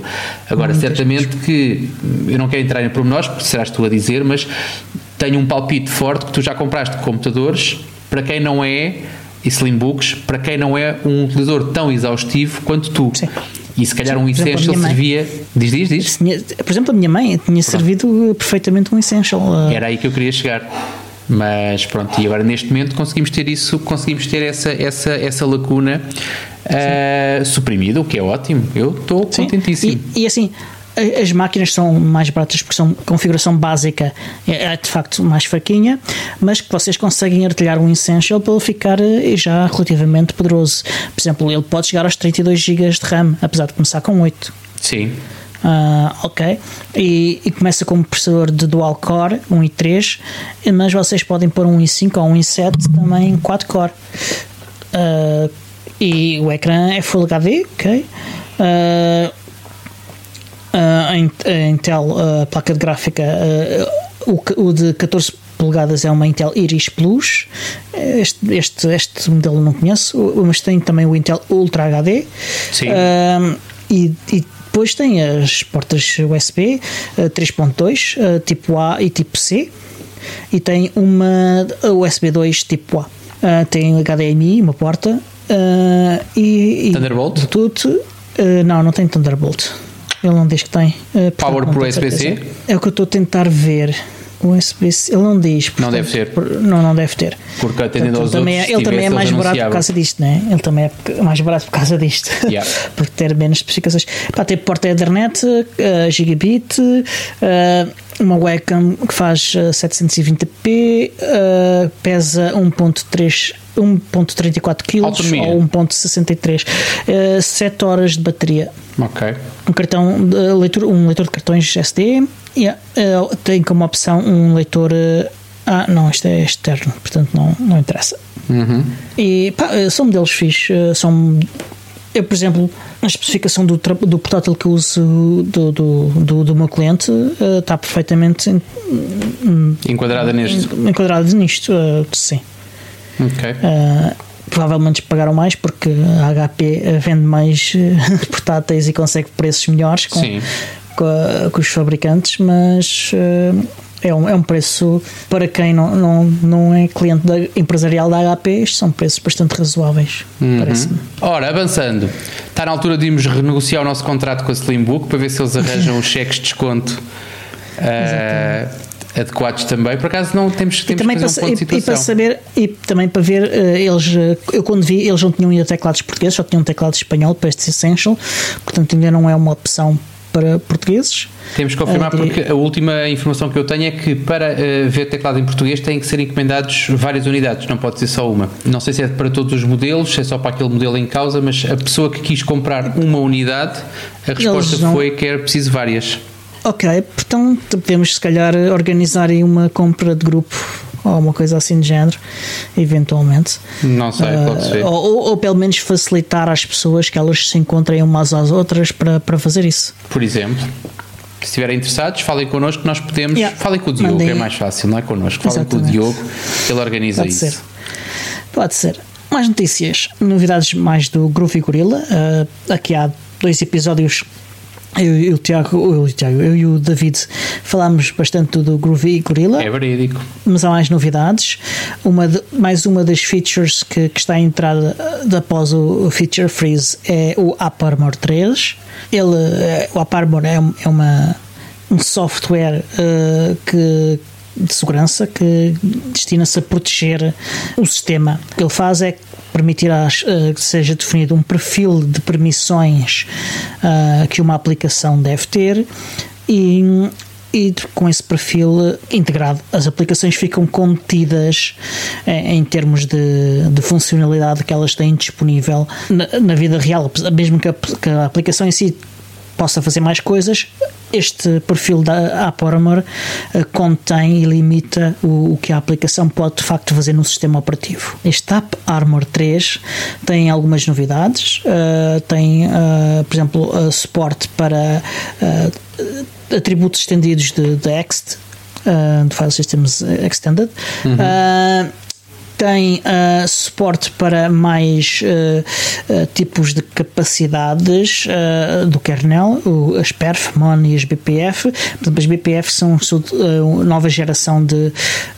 Agora, Muitas certamente que eu não quero entrar em pormenores, porque serás tu a dizer, mas tenho um palpite forte que tu já compraste computadores para quem não é e Slimbooks, para quem não é um utilizador tão exaustivo quanto tu. Sim. E se calhar um exemplo, Essential mãe. servia. Diz, diz, diz. Por exemplo, a minha mãe tinha servido perfeitamente um Essential. uh, Era aí que eu queria chegar. Mas pronto, e agora neste momento conseguimos ter isso, conseguimos ter essa, essa, essa lacuna eh, suprimida, o que é ótimo. Eu estou Sim. contentíssimo. E, e assim, as máquinas são mais baratas porque são configuração básica, é, é de facto mais fraquinha, mas que vocês conseguem artilhar um Essential para ele ficar eh, já relativamente poderoso. Por exemplo, ele pode chegar aos 32 GB de RAM, apesar de começar com 8. Sim. Ah, ok. E, e começa com um processador de dual core, 1 e 3, mas vocês podem pôr um i5 ou um i7 também 4 core. Ah, e o ecrã é Full HD, ok. Ah, ah, a In- a Intel, a placa de gráfica, ah, o, de 14 polegadas é uma Intel Iris Plus. Este, este, este modelo não conheço, mas tem também o Intel Ultra HD. Sim. Uh, e, e depois tem as portas USB uh, 3.2, uh, tipo A e tipo C. E tem uma USB 2 tipo A. Uh, tem HDMI, uma porta. E, Thunderbolt? E. Uh, não, não tem Thunderbolt. Ele não diz que tem. Uh, Power por USB-C? É o que eu estou a tentar ver. USB-C, ele não diz. Portanto, não deve ter. Não, não deve ter. Porque atendendo aos também outros, é, ele também é mais barato por causa disto, né? Ele também é mais barato por causa disto. Yeah. Porque ter menos especificações. Para ter porta Ethernet, uh, gigabit, uh, uma webcam que faz 720p, uh, pesa 1.3 1.34 kg ou 1.63 uh, 7 horas de bateria ok um cartão de leitor, um leitor de cartões SD yeah, uh, tem como opção um leitor uh, ah não, isto é externo portanto não, não interessa uhum. e pá, são modelos fixos são eu, por exemplo, a especificação do, do portátil que eu uso do, do, do, do meu cliente uh, está perfeitamente enquadrada nisto. Enquadrada nisto, uh, sim. Ok. Uh, provavelmente pagaram mais porque a HP vende mais portáteis e consegue preços melhores com, com, com, os fabricantes, mas é um, é um preço para quem não, não, não é cliente da, empresarial da HP, estes são preços bastante razoáveis, uhum. parece-me. Ora, avançando, está na altura de irmos renegociar o nosso contrato com a Slimbook para ver se eles arranjam os cheques de desconto. Uh, adequados também. Por acaso não temos, temos também que fazer para, um ponto e, e, para saber e também para ver uh, eles eu quando vi eles não tinham ainda teclados portugueses, só tinham um teclado espanhol para este Essential, portanto ainda não é uma opção para portugueses. Temos que confirmar uh, porque a última informação que eu tenho é que para uh, ver teclado em português têm que ser encomendados várias unidades, não pode ser só uma. Não sei se é para todos os modelos, se é só para aquele modelo em causa, mas a pessoa que quis comprar uma unidade, a resposta não... foi que era preciso várias. Ok, então podemos se calhar organizar aí uma compra de grupo ou uma coisa assim de género, eventualmente. Não sei, pode ser. Uh, ou, ou, pelo menos facilitar às pessoas que elas se encontrem umas às outras para, para fazer isso. Por exemplo. Se estiverem interessados, falem connosco, nós podemos. Yeah. Falem com o Diogo, Mandei. é mais fácil, não é connosco. Falem Exatamente. com o Diogo, ele organiza Pode isso. Ser. Pode ser. Mais notícias, novidades mais do Groovy Gorilla. Uh, aqui há dois episódios eu e o Tiago, eu, Tiago, eu e o David falámos bastante do Groovy Gorilla. É verídico. Mas há mais novidades. Uma de, mais uma das features que, que está a entrar após o Feature Freeze é o App Armor 3. Ele, o App Armor é, é uma, um software uh, que de segurança que destina-se a proteger o sistema. O que ele faz é permitirá uh, que seja definido um perfil de permissões uh, que uma aplicação deve ter e, e com esse perfil integrado. As aplicações ficam contidas em, em termos de, de, funcionalidade que elas têm disponível na, na vida real, mesmo que a, que a aplicação em si possa fazer mais coisas, este perfil da AppArmor uh, contém e limita o, o, que a aplicação pode de facto fazer no sistema operativo. Este AppArmor 3 tem algumas novidades, uh, tem, uh, por exemplo, suporte para atributos estendidos de, de Ext, de File Systems Extended. Uhum tem uh, suporte para mais uh, tipos de capacidades do kernel, o, as perf, mon e as BPF. As BPF são a nova geração de,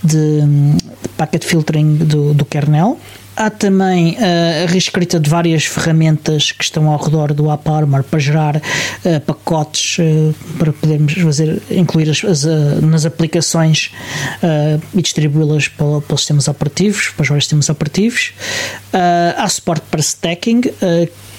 de, de packet filtering do, do kernel. Há também uh, a reescrita de várias ferramentas que estão ao redor do AppArmor para gerar uh, pacotes uh, para podermos fazer, incluir as, as nas aplicações e distribuí-las para, para, os sistemas operativos, para os vários sistemas operativos. há suporte para stacking,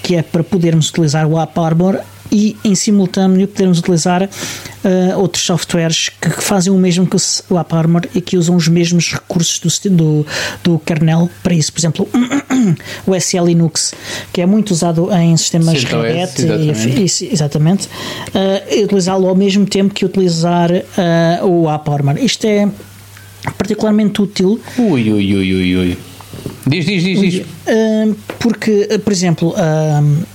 que é para podermos utilizar o AppArmor e em simultâneo podermos utilizar uh, outros softwares que, que, fazem o mesmo que o AppArmor e que usam os mesmos recursos do, do, do kernel para isso. Por exemplo, o SL Linux, que é muito usado em sistemas Red Hat, exatamente, e, exatamente uh, utilizá-lo ao mesmo tempo que utilizar uh, o AppArmor. Isto é particularmente útil. Ui, ui, ui, ui, ui. Diz, diz, diz, diz. Porque, por exemplo,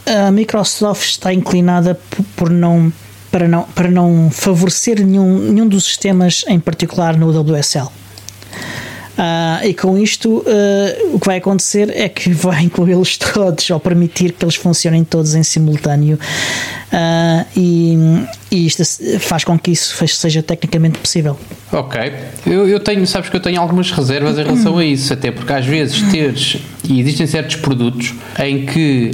a Microsoft está inclinada por não para não, para não favorecer nenhum, nenhum dos sistemas em particular no WSL. Uh, e com isto, uh, o que vai acontecer é que vai incluí-los todos ou permitir que eles funcionem todos em simultâneo. Uh, e, e, isto faz com que isso seja tecnicamente possível. Ok, eu, eu, tenho, sabes que eu tenho algumas reservas em relação a isso, até porque às vezes teres, e existem certos produtos em que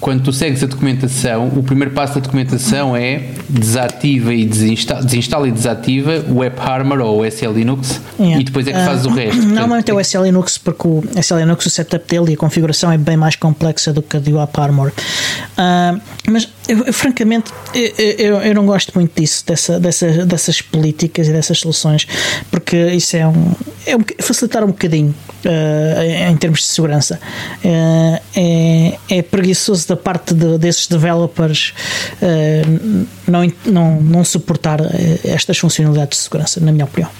quando tu segues a documentação, o primeiro passo da documentação é desativa e desinstala, desinstala e desativa o AppArmor ou o SL Linux yeah. e depois é que fazes uh, o resto. Normalmente é o SL Linux porque o SL Linux, o setup dele e a configuração é bem mais complexa do que a do AppArmor. Uh, mas eu, eu, francamente eu, eu, não gosto muito disso, dessa, dessa, dessas políticas e dessas soluções, porque isso é um, é um facilitar um bocadinho uh, em termos de segurança. É, é preguiçoso da parte de, desses developers não, não, não suportar estas funcionalidades de segurança, na minha opinião.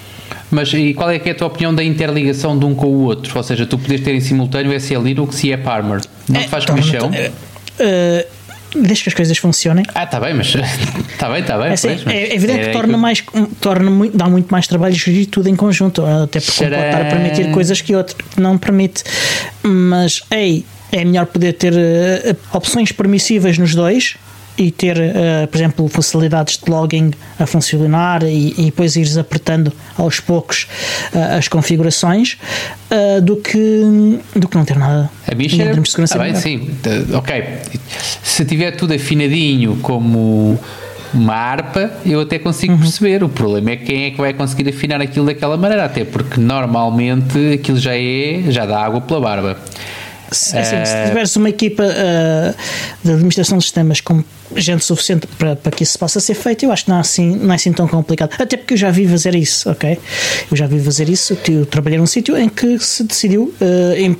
Mas e qual é, que é a tua opinião da interligação de um com o outro? Ou seja, tu podes ter em simultâneo SL Linux e AppArmor. Não te faz é, comichão? Uh, Deixa que as coisas funcionem. Ah, está bem, mas está bem, está bem. É, assim, pois, é evidente é, que torna mais, torna muito, dá muito mais trabalho gerir tudo em conjunto, até porque pode estar a permitir coisas que outro não permite. Mas, ei, é melhor poder ter uh, opções permissivas nos dois e ter, uh, por exemplo, facilidades de logging a funcionar e, e depois ires apertando aos poucos uh, as configurações uh, do, que, do que não ter nada. A bicha em de segurança. Ah, bem, sim, ok. Se tiver tudo afinadinho como uma harpa, eu até consigo uhum. perceber. O problema é quem é que vai conseguir afinar aquilo daquela maneira, até porque normalmente aquilo já é, já dá água pela barba. Assim, uh, se tiveres uma equipa uh, de administração de sistemas com gente suficiente para, para que isso possa ser feito, eu acho que não é, assim, não é assim tão complicado. Até porque eu já vi fazer isso, ok? Eu já vi fazer isso. Eu trabalhei num sítio em que se decidiu. Uh, em,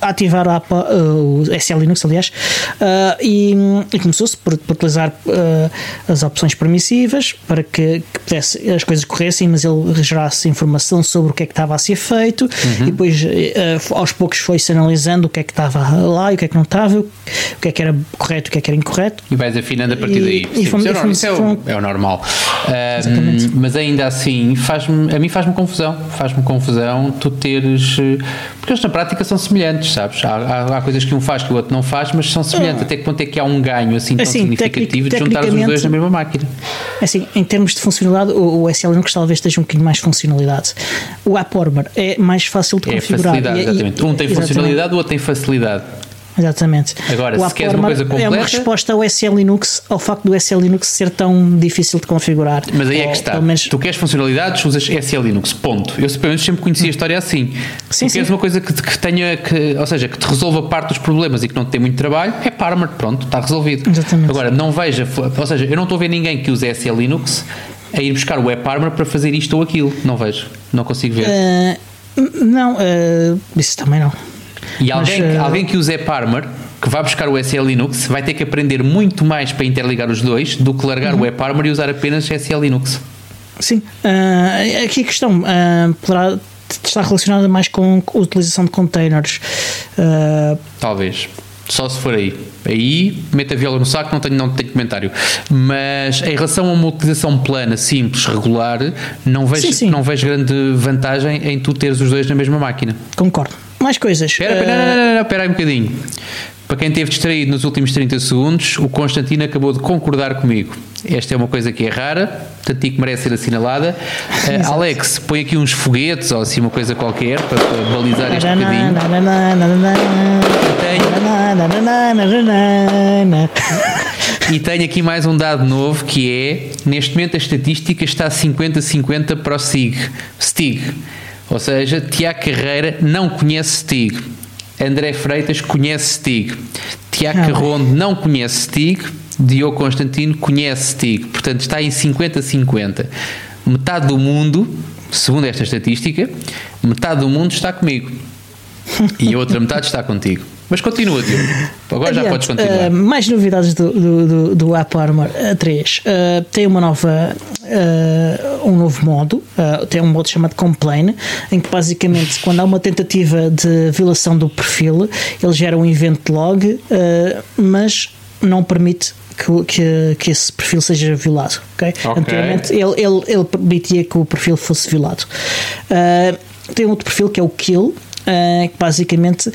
ativar a, uh, o SL Linux, aliás, uh, e, e começou-se por, por, utilizar uh, as opções permissivas para que, que pudesse, as coisas corressem, mas ele gerasse informação sobre o que é que estava a ser feito uhum. e depois aos poucos foi-se analisando o que é que estava lá e o que é que não estava, o que é que era correto e o que é que era incorreto. E vais afinando a partir daí. E, e fomos, isso, é, isso é, o, é o normal. mas ainda assim, faz a mim faz-me confusão. Faz-me confusão tu teres. Porque eles na prática são semelhantes sabes? Há, há, há, coisas que um faz que o outro não faz, mas são semelhantes. Até que ponto é que há um ganho assim tão assim, significativo de juntar os dois na mesma máquina? Assim, em termos de funcionalidade, o, o SL Linux talvez esteja um bocadinho mais funcionalidade. O AppArmor é mais fácil de é configurar. Facilidade, exatamente. Um tem funcionalidade, o outro tem facilidade. Exatamente. Agora, o se queres uma coisa completa... É uma resposta ao SL Linux, ao facto do SL Linux ser tão difícil de configurar. Mas aí é que está. Menos... Tu queres funcionalidades, usas SL Linux, ponto. Eu pelo menos sempre conheci a história assim. Sim, tu queres sim. uma coisa que, que, tenha, que, ou seja, que te resolva parte dos problemas e que não te dê muito trabalho, é Parmer, pronto, está resolvido. Exatamente. Agora, não veja, ou seja, eu não estou a ver ninguém que use SL Linux a ir buscar o WebArmor para fazer isto ou aquilo. Não vejo, não consigo ver. Uh, não, uh, isso também não. E alguém, Mas, uh... alguém que use AppArmor que vai buscar o SL Linux vai ter que aprender muito mais para interligar os dois do que largar uhum. o AppArmor e usar apenas SL Linux. Sim, uh, aqui a questão uh, poderá estar relacionada mais com a utilização de containers. Uh, Talvez. Só se for aí. Aí, mete a viola no saco, não tenho, não tenho comentário. Mas em relação a uma utilização plana, simples, regular, não vejo, sim, sim. Não vejo grande vantagem em tu teres os dois na mesma máquina. Concordo. Mais coisas. Espera, uh... não, não, não, não, espera aí um bocadinho. Para quem esteve distraído nos últimos 30 segundos, o Constantino acabou de concordar comigo. Esta é uma coisa que é rara, portanto, que merece ser assinalada. Uh, Alex, põe aqui uns foguetes ou assim uma coisa qualquer para, para balizar este bocadinho. E tenho aqui mais um dado novo que é, neste momento a estatística está 50-50 para o STIG. STIG. Ou seja, Tiago Carreira não conhece STIG. André Freitas conhece Stig. Tiago ah, Carronde não conhece Stig. Diogo Constantino conhece Stig. Portanto, está em 50-50. Metade do mundo, segundo esta estatística, metade do mundo está comigo. E a outra metade está contigo. Mas continua, Diogo. Agora Adiante, já podes continuar. Uh, mais novidades do, do, do, do App Armor 3. Uh, uh, tem uma nova, uh, um novo modo, tem um modo chamado Complain, em que basicamente quando há uma tentativa de violação do perfil, ele gera um event log, mas não permite que, que, que, esse perfil seja violado. Okay? Okay. Anteriormente ele, ele, ele permitia que o perfil fosse violado. Uh, tem outro perfil que é o Kill, uh, que basicamente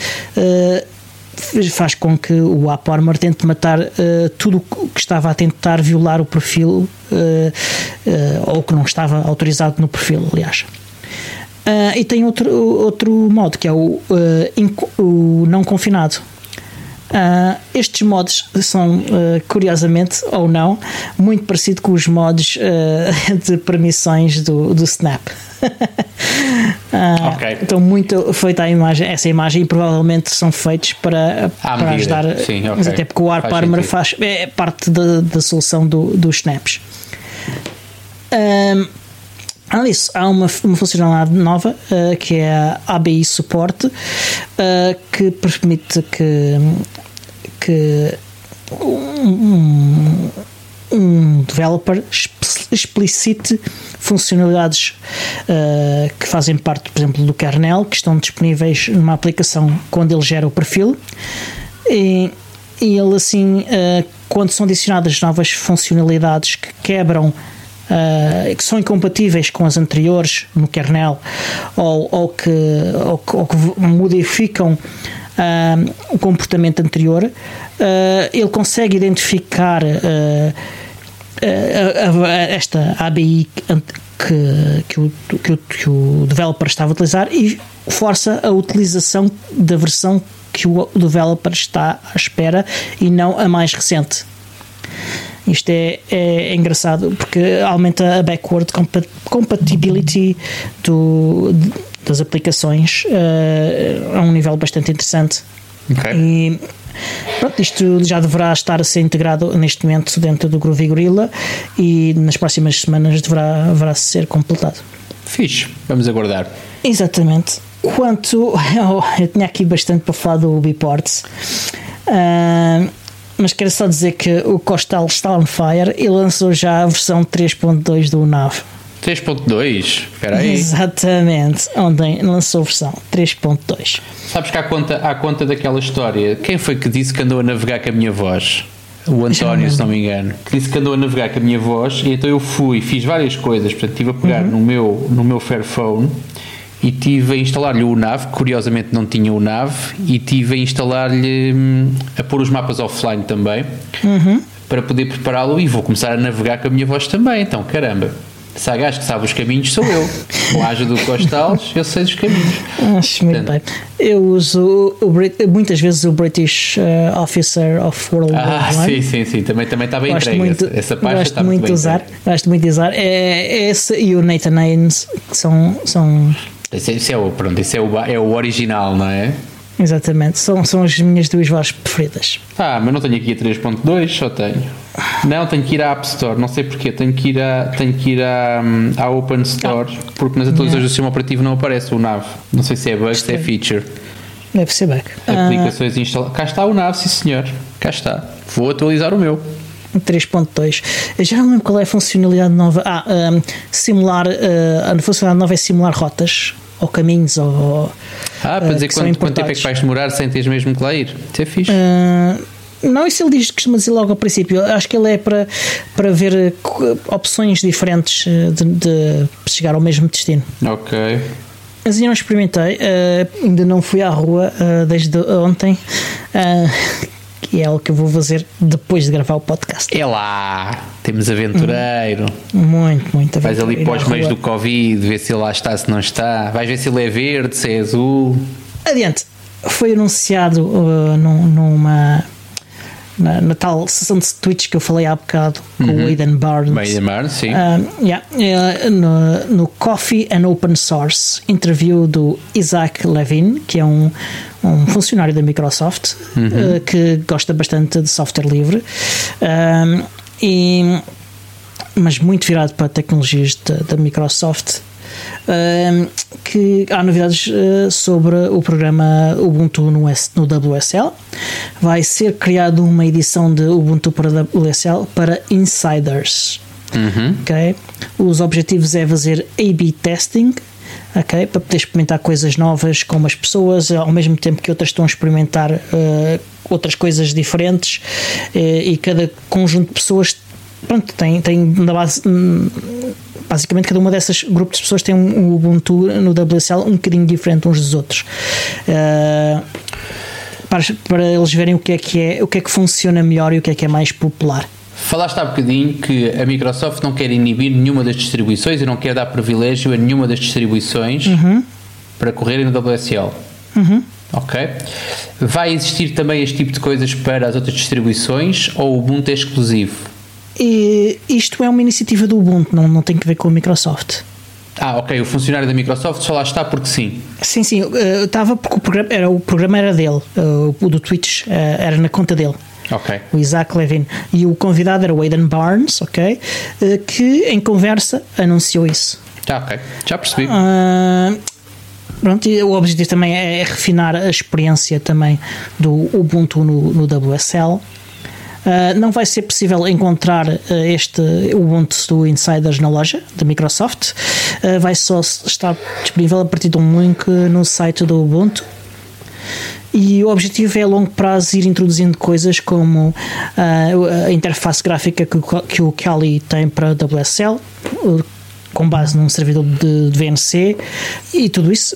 faz com que o AppArmor tente matar uh, tudo o que estava a tentar violar o perfil ou que não estava autorizado no perfil, aliás. e tem outro, outro modo que é o, o não confinado. Estes modos são, curiosamente ou não, muito parecido com os modos de permissões do, do Snap. ah, okay. Então, muito feita a imagem, essa imagem e provavelmente são feitos para, para ajudar. Sim, okay. Até porque o ARP Armor faz, é parte da, da solução do, dos snaps. Um, Além disso, há uma, uma funcionalidade nova uh, que é a ABI Support, uh, que permite que, que um, um developer explicite funcionalidades uh, que fazem parte, por exemplo, do kernel, que estão disponíveis numa aplicação quando ele gera o perfil. E, e ele, assim, uh, quando são adicionadas novas funcionalidades que quebram Uh, que são incompatíveis com as anteriores no kernel ou, ou, que, ou, que, ou que, modificam uh, o comportamento anterior, uh, ele consegue identificar esta ABI que, que, o, que, o, que o developer estava a utilizar e força a utilização da versão que o developer está à espera e não a mais recente. Isto é, é, engraçado porque aumenta a backward compatibility do, das aplicações uh, a um nível bastante interessante. Okay. E Pronto, isto já deverá estar a ser integrado neste momento dentro do Groovy Gorilla e nas próximas semanas deverá, deverá ser completado. Fixe, vamos aguardar. Exatamente. Quanto. Eu, eu tinha aqui bastante para falar do Ubiports. Uh, mas quero só dizer que o Costal está on fire e lançou já a versão 3.2 do NAV. 3.2? Espera aí. Exatamente. Ontem lançou a versão 3.2. Sabes que há conta, há conta daquela história. Quem foi que disse que andou a navegar com a minha voz? O António, se não me engano, que disse que andou a navegar com a minha voz e então eu fui, fiz várias coisas, portanto estive a pegar uhum. no, meu, no meu Fairphone e tive a instalar-lhe o NAV, curiosamente não tinha o NAV, e tive a instalar-lhe hum, a pôr os mapas offline também, uhum. para poder prepará-lo e vou começar a navegar com a minha voz também, então caramba. Se há gajo que sabe os caminhos, sou eu. Com a ajuda do Costales, eu sei dos caminhos. Acho muito Portanto, bem. Eu uso o, muitas vezes o British uh, Officer of World Ah, sim, sim, sim. Também, também está bem entregue. Muito, essa parte gosto está muito de usar. Gosto muito de usar. É, é, esse e o Nathan Haynes são. são esse, esse é o, pronto, esse é o, é o original, não é? Exatamente, são, são as minhas duas vozes preferidas. Ah, mas não tenho aqui a 3.2, só tenho. Não, tenho que ir à App Store, não sei porquê, tenho que ir à, tenho que ir à, à Open Store, ah. porque nas atualizações do sistema operativo não aparece o NAV. Não sei se é bug, se é feature. Deve ser bug. Aplicações ah. instaladas. Cá está o NAV, sim senhor. Cá está. Vou atualizar o meu. 3.2. Já não lembro qual é a funcionalidade nova. Ah, um, simular. Uh, a funcionalidade nova é simular rotas ou caminhos ou. Ah, para dizer uh, quanto, quanto tempo é que vais demorar sem teres mesmo que lá ir? Isso é fixe. Uh, não, isso ele diz que costuma dizer logo ao princípio. Acho que ele é para, para ver eh, opções diferentes de, de chegar ao mesmo destino. Ok. Mas eu não experimentei, uh, ainda não fui à rua uh, desde ontem. Uh, que é algo que eu vou fazer depois de gravar o podcast. É lá, temos aventureiro. Muito, muito aventureiro. Vais ali para os meios do Covid, ver se ele lá está, se não está. Vais ver se ele é verde, se é azul. Adiante. Foi anunciado uh, num, numa na, na, tal sessão de Twitch que eu falei há bocado com uhum. o Aidan Barnes. Aidan Barnes, sim. Uh, yeah, uh, no, no, Coffee and Open Source interview do Isaac Levin, que é um, um funcionário da Microsoft uhum. uh, que gosta bastante de software livre. e, mas muito virado para tecnologias da Microsoft que há novidades uh, sobre o programa Ubuntu no, S, no WSL. Vai ser criado uma edição de Ubuntu para WSL para insiders. Uhum. Okay? Os objetivos é fazer A-B testing ok? Para poder experimentar coisas novas com umas pessoas, ao mesmo tempo que outras estão a experimentar uh, outras coisas diferentes uh, e cada conjunto de pessoas pronto, tem, tem na base hum, basicamente cada uma dessas grupos de pessoas tem um Ubuntu no WSL um bocadinho diferente uns dos outros uh, para, para eles verem o que é que é o que é que funciona melhor e o que é que é mais popular Falaste há bocadinho que a Microsoft não quer inibir nenhuma das distribuições e não quer dar privilégio a nenhuma das distribuições uhum. para correrem no WSL. Uhum. Ok? Vai existir também este tipo de coisas para as outras distribuições ou o Ubuntu é exclusivo? E isto é uma iniciativa do Ubuntu, não, não tem que ver com a Microsoft. Ah, ok. O funcionário da Microsoft só lá está porque sim. Sim, sim. Estava porque o programa era, o programa era dele. O do Twitch eh, era na conta dele. Ok. O Isaac Levin. E o convidado era o Aidan Barnes, ok? Eh, que em conversa anunciou isso. Ah, ok. Já percebi. Uh, pronto, o objetivo também é refinar a experiência também do Ubuntu no, no WSL. Uh, não vai ser possível encontrar uh, este Ubuntu do Insiders na loja da Microsoft. Uh, vai só estar disponível a partir de um link no site do Ubuntu. E o objetivo é a longo prazo ir introduzindo coisas como a interface gráfica que, que o Kali tem para WSL com base num servidor de, de VNC e tudo isso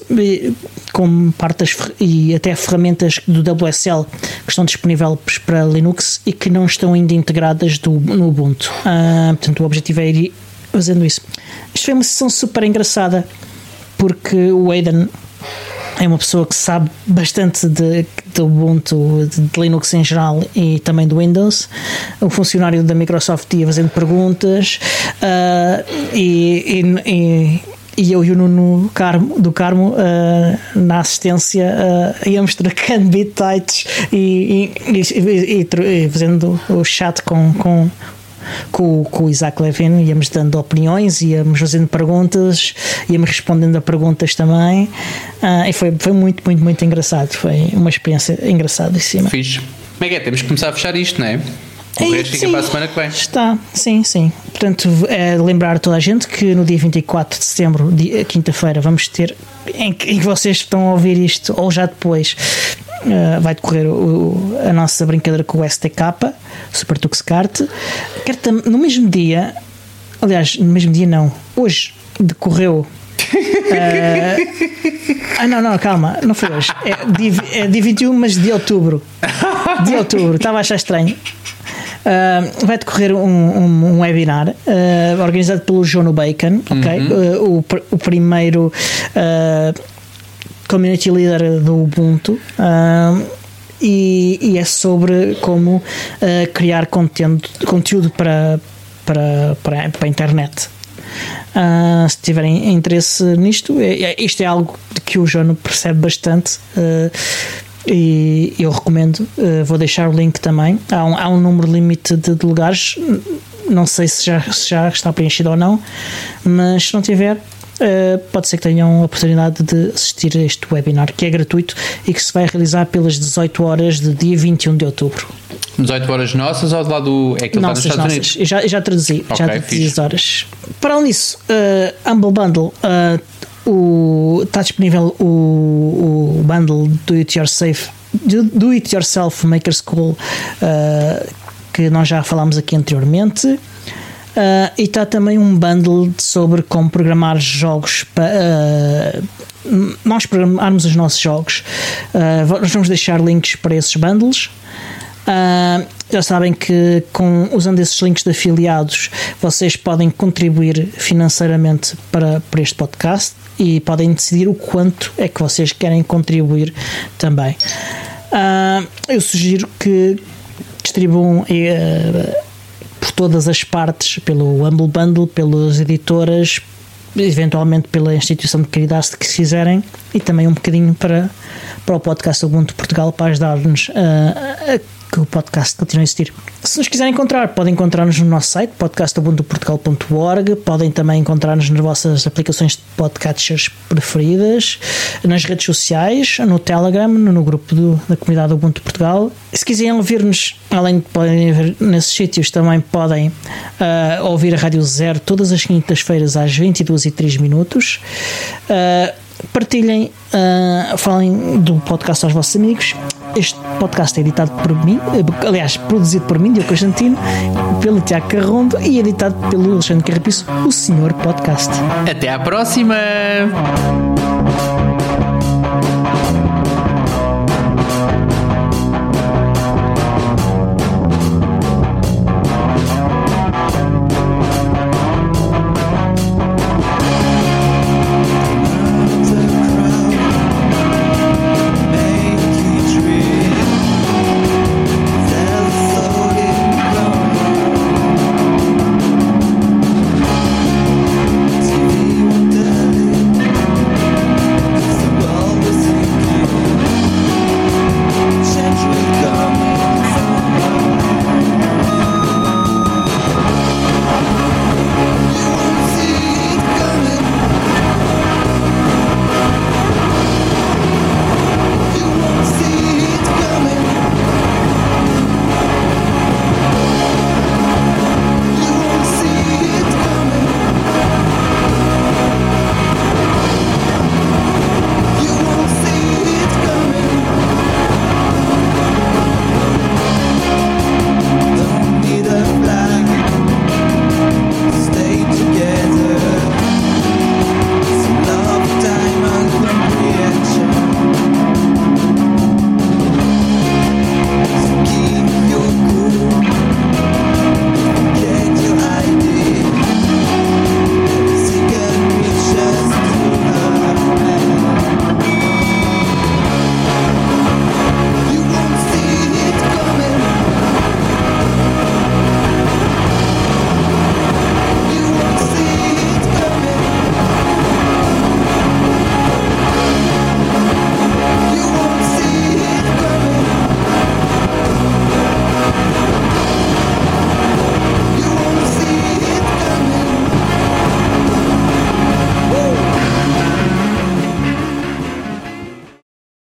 com partes e até ferramentas do WSL que estão disponíveis para Linux e que não estão ainda integradas do, no Ubuntu. Uh, portanto, o objetivo é ir fazendo isso. Isto foi uma sessão super engraçada porque o Aidan é uma pessoa que sabe bastante de, de Ubuntu, de, de, Linux em geral e também do Windows. O funcionário da Microsoft ia fazendo perguntas uh, e, e, e, e, eu e o Nuno Carmo, do Carmo uh, na assistência uh, íamos trocando bitites e, e, fazendo o chat com, com com, com o Isaac Levin, íamos dando opiniões, íamos fazendo perguntas, íamos respondendo a perguntas também. Uh, e foi, foi muito, muito, muito engraçado. Foi uma experiência cima. Fiz. Como é que é? Temos que começar a fechar isto, não é? O resto fica para a semana que vem. Está, sim, sim. Portanto, é lembrar toda a gente que no dia 24 de setembro, quinta-feira, vamos ter, em que, em que vocês estão a ouvir isto, ou já depois, uh, vai decorrer o, a nossa brincadeira com o STK, Super Tux Kart. No mesmo dia, aliás, no mesmo dia não, hoje decorreu. uh, ah, não, não, calma, não foi hoje. É dia, é dia 21, mas de outubro. De outubro, estava a achar estranho. Uh, vai decorrer um, um, um webinar uh, organizado pelo Jono Bacon, ok? Uhum. Uh, o, o primeiro community leader do Ubuntu. E, e, é sobre como criar conteúdo, conteúdo para, para, para, para a internet. Uh, se tiverem interesse nisto, é, é, isto é algo que o Jono percebe bastante. Uh, e eu recomendo, uh, vou deixar o link também. Há um, há um número limite de, de lugares, não sei se já, se já está preenchido ou não, mas se não tiver, Uh, pode ser que tenham a oportunidade de assistir a este webinar que é gratuito e que se vai realizar pelas 18 horas de dia 21 de outubro. 18 horas nossas ou de lá do. É que nossas, está nos Estados nossas. Eu já, já traduzi, okay, já traduzi as horas. Para além disso, uh, Humble Bundle. Uh, está disponível o, o bundle do It Yourself, do, It Yourself Maker School uh, que nós já falámos aqui anteriormente. Uh, e está também um bundle sobre como programar jogos para uh, nós programarmos os nossos jogos. Uh, nós vamos deixar links para esses bundles. Uh, já sabem que com, usando esses links de afiliados vocês podem contribuir financeiramente para, para este podcast e podem decidir o quanto é que vocês querem contribuir também. Uh, eu sugiro que distribuam uh, por todas as partes, pelo Humble Bundle, pelas editoras, eventualmente pela instituição de caridade que quiserem e também um bocadinho para, para o podcast Ubuntu Portugal para ajudar-nos a, a que o podcast continue a existir. Se nos quiserem encontrar, podem encontrar-nos no nosso site, podcastabundoportugal.org. Podem também encontrar-nos nas vossas aplicações de podcatchers preferidas, nas redes sociais, no Telegram, no grupo do, da comunidade Ubuntu Portugal. Se quiserem ouvir-nos, além de podem ver nesses sítios, também podem uh, ouvir a Rádio Zero todas as quintas-feiras às 22 e 3 minutos. Uh, partilhem, uh, falem do podcast aos vossos amigos. Este podcast é editado por mim, aliás, produzido por mim, Diogo Constantino, pelo Tiago Carrondo e editado pelo Alexandre Carrapiço, o Senhor Podcast. Até à próxima!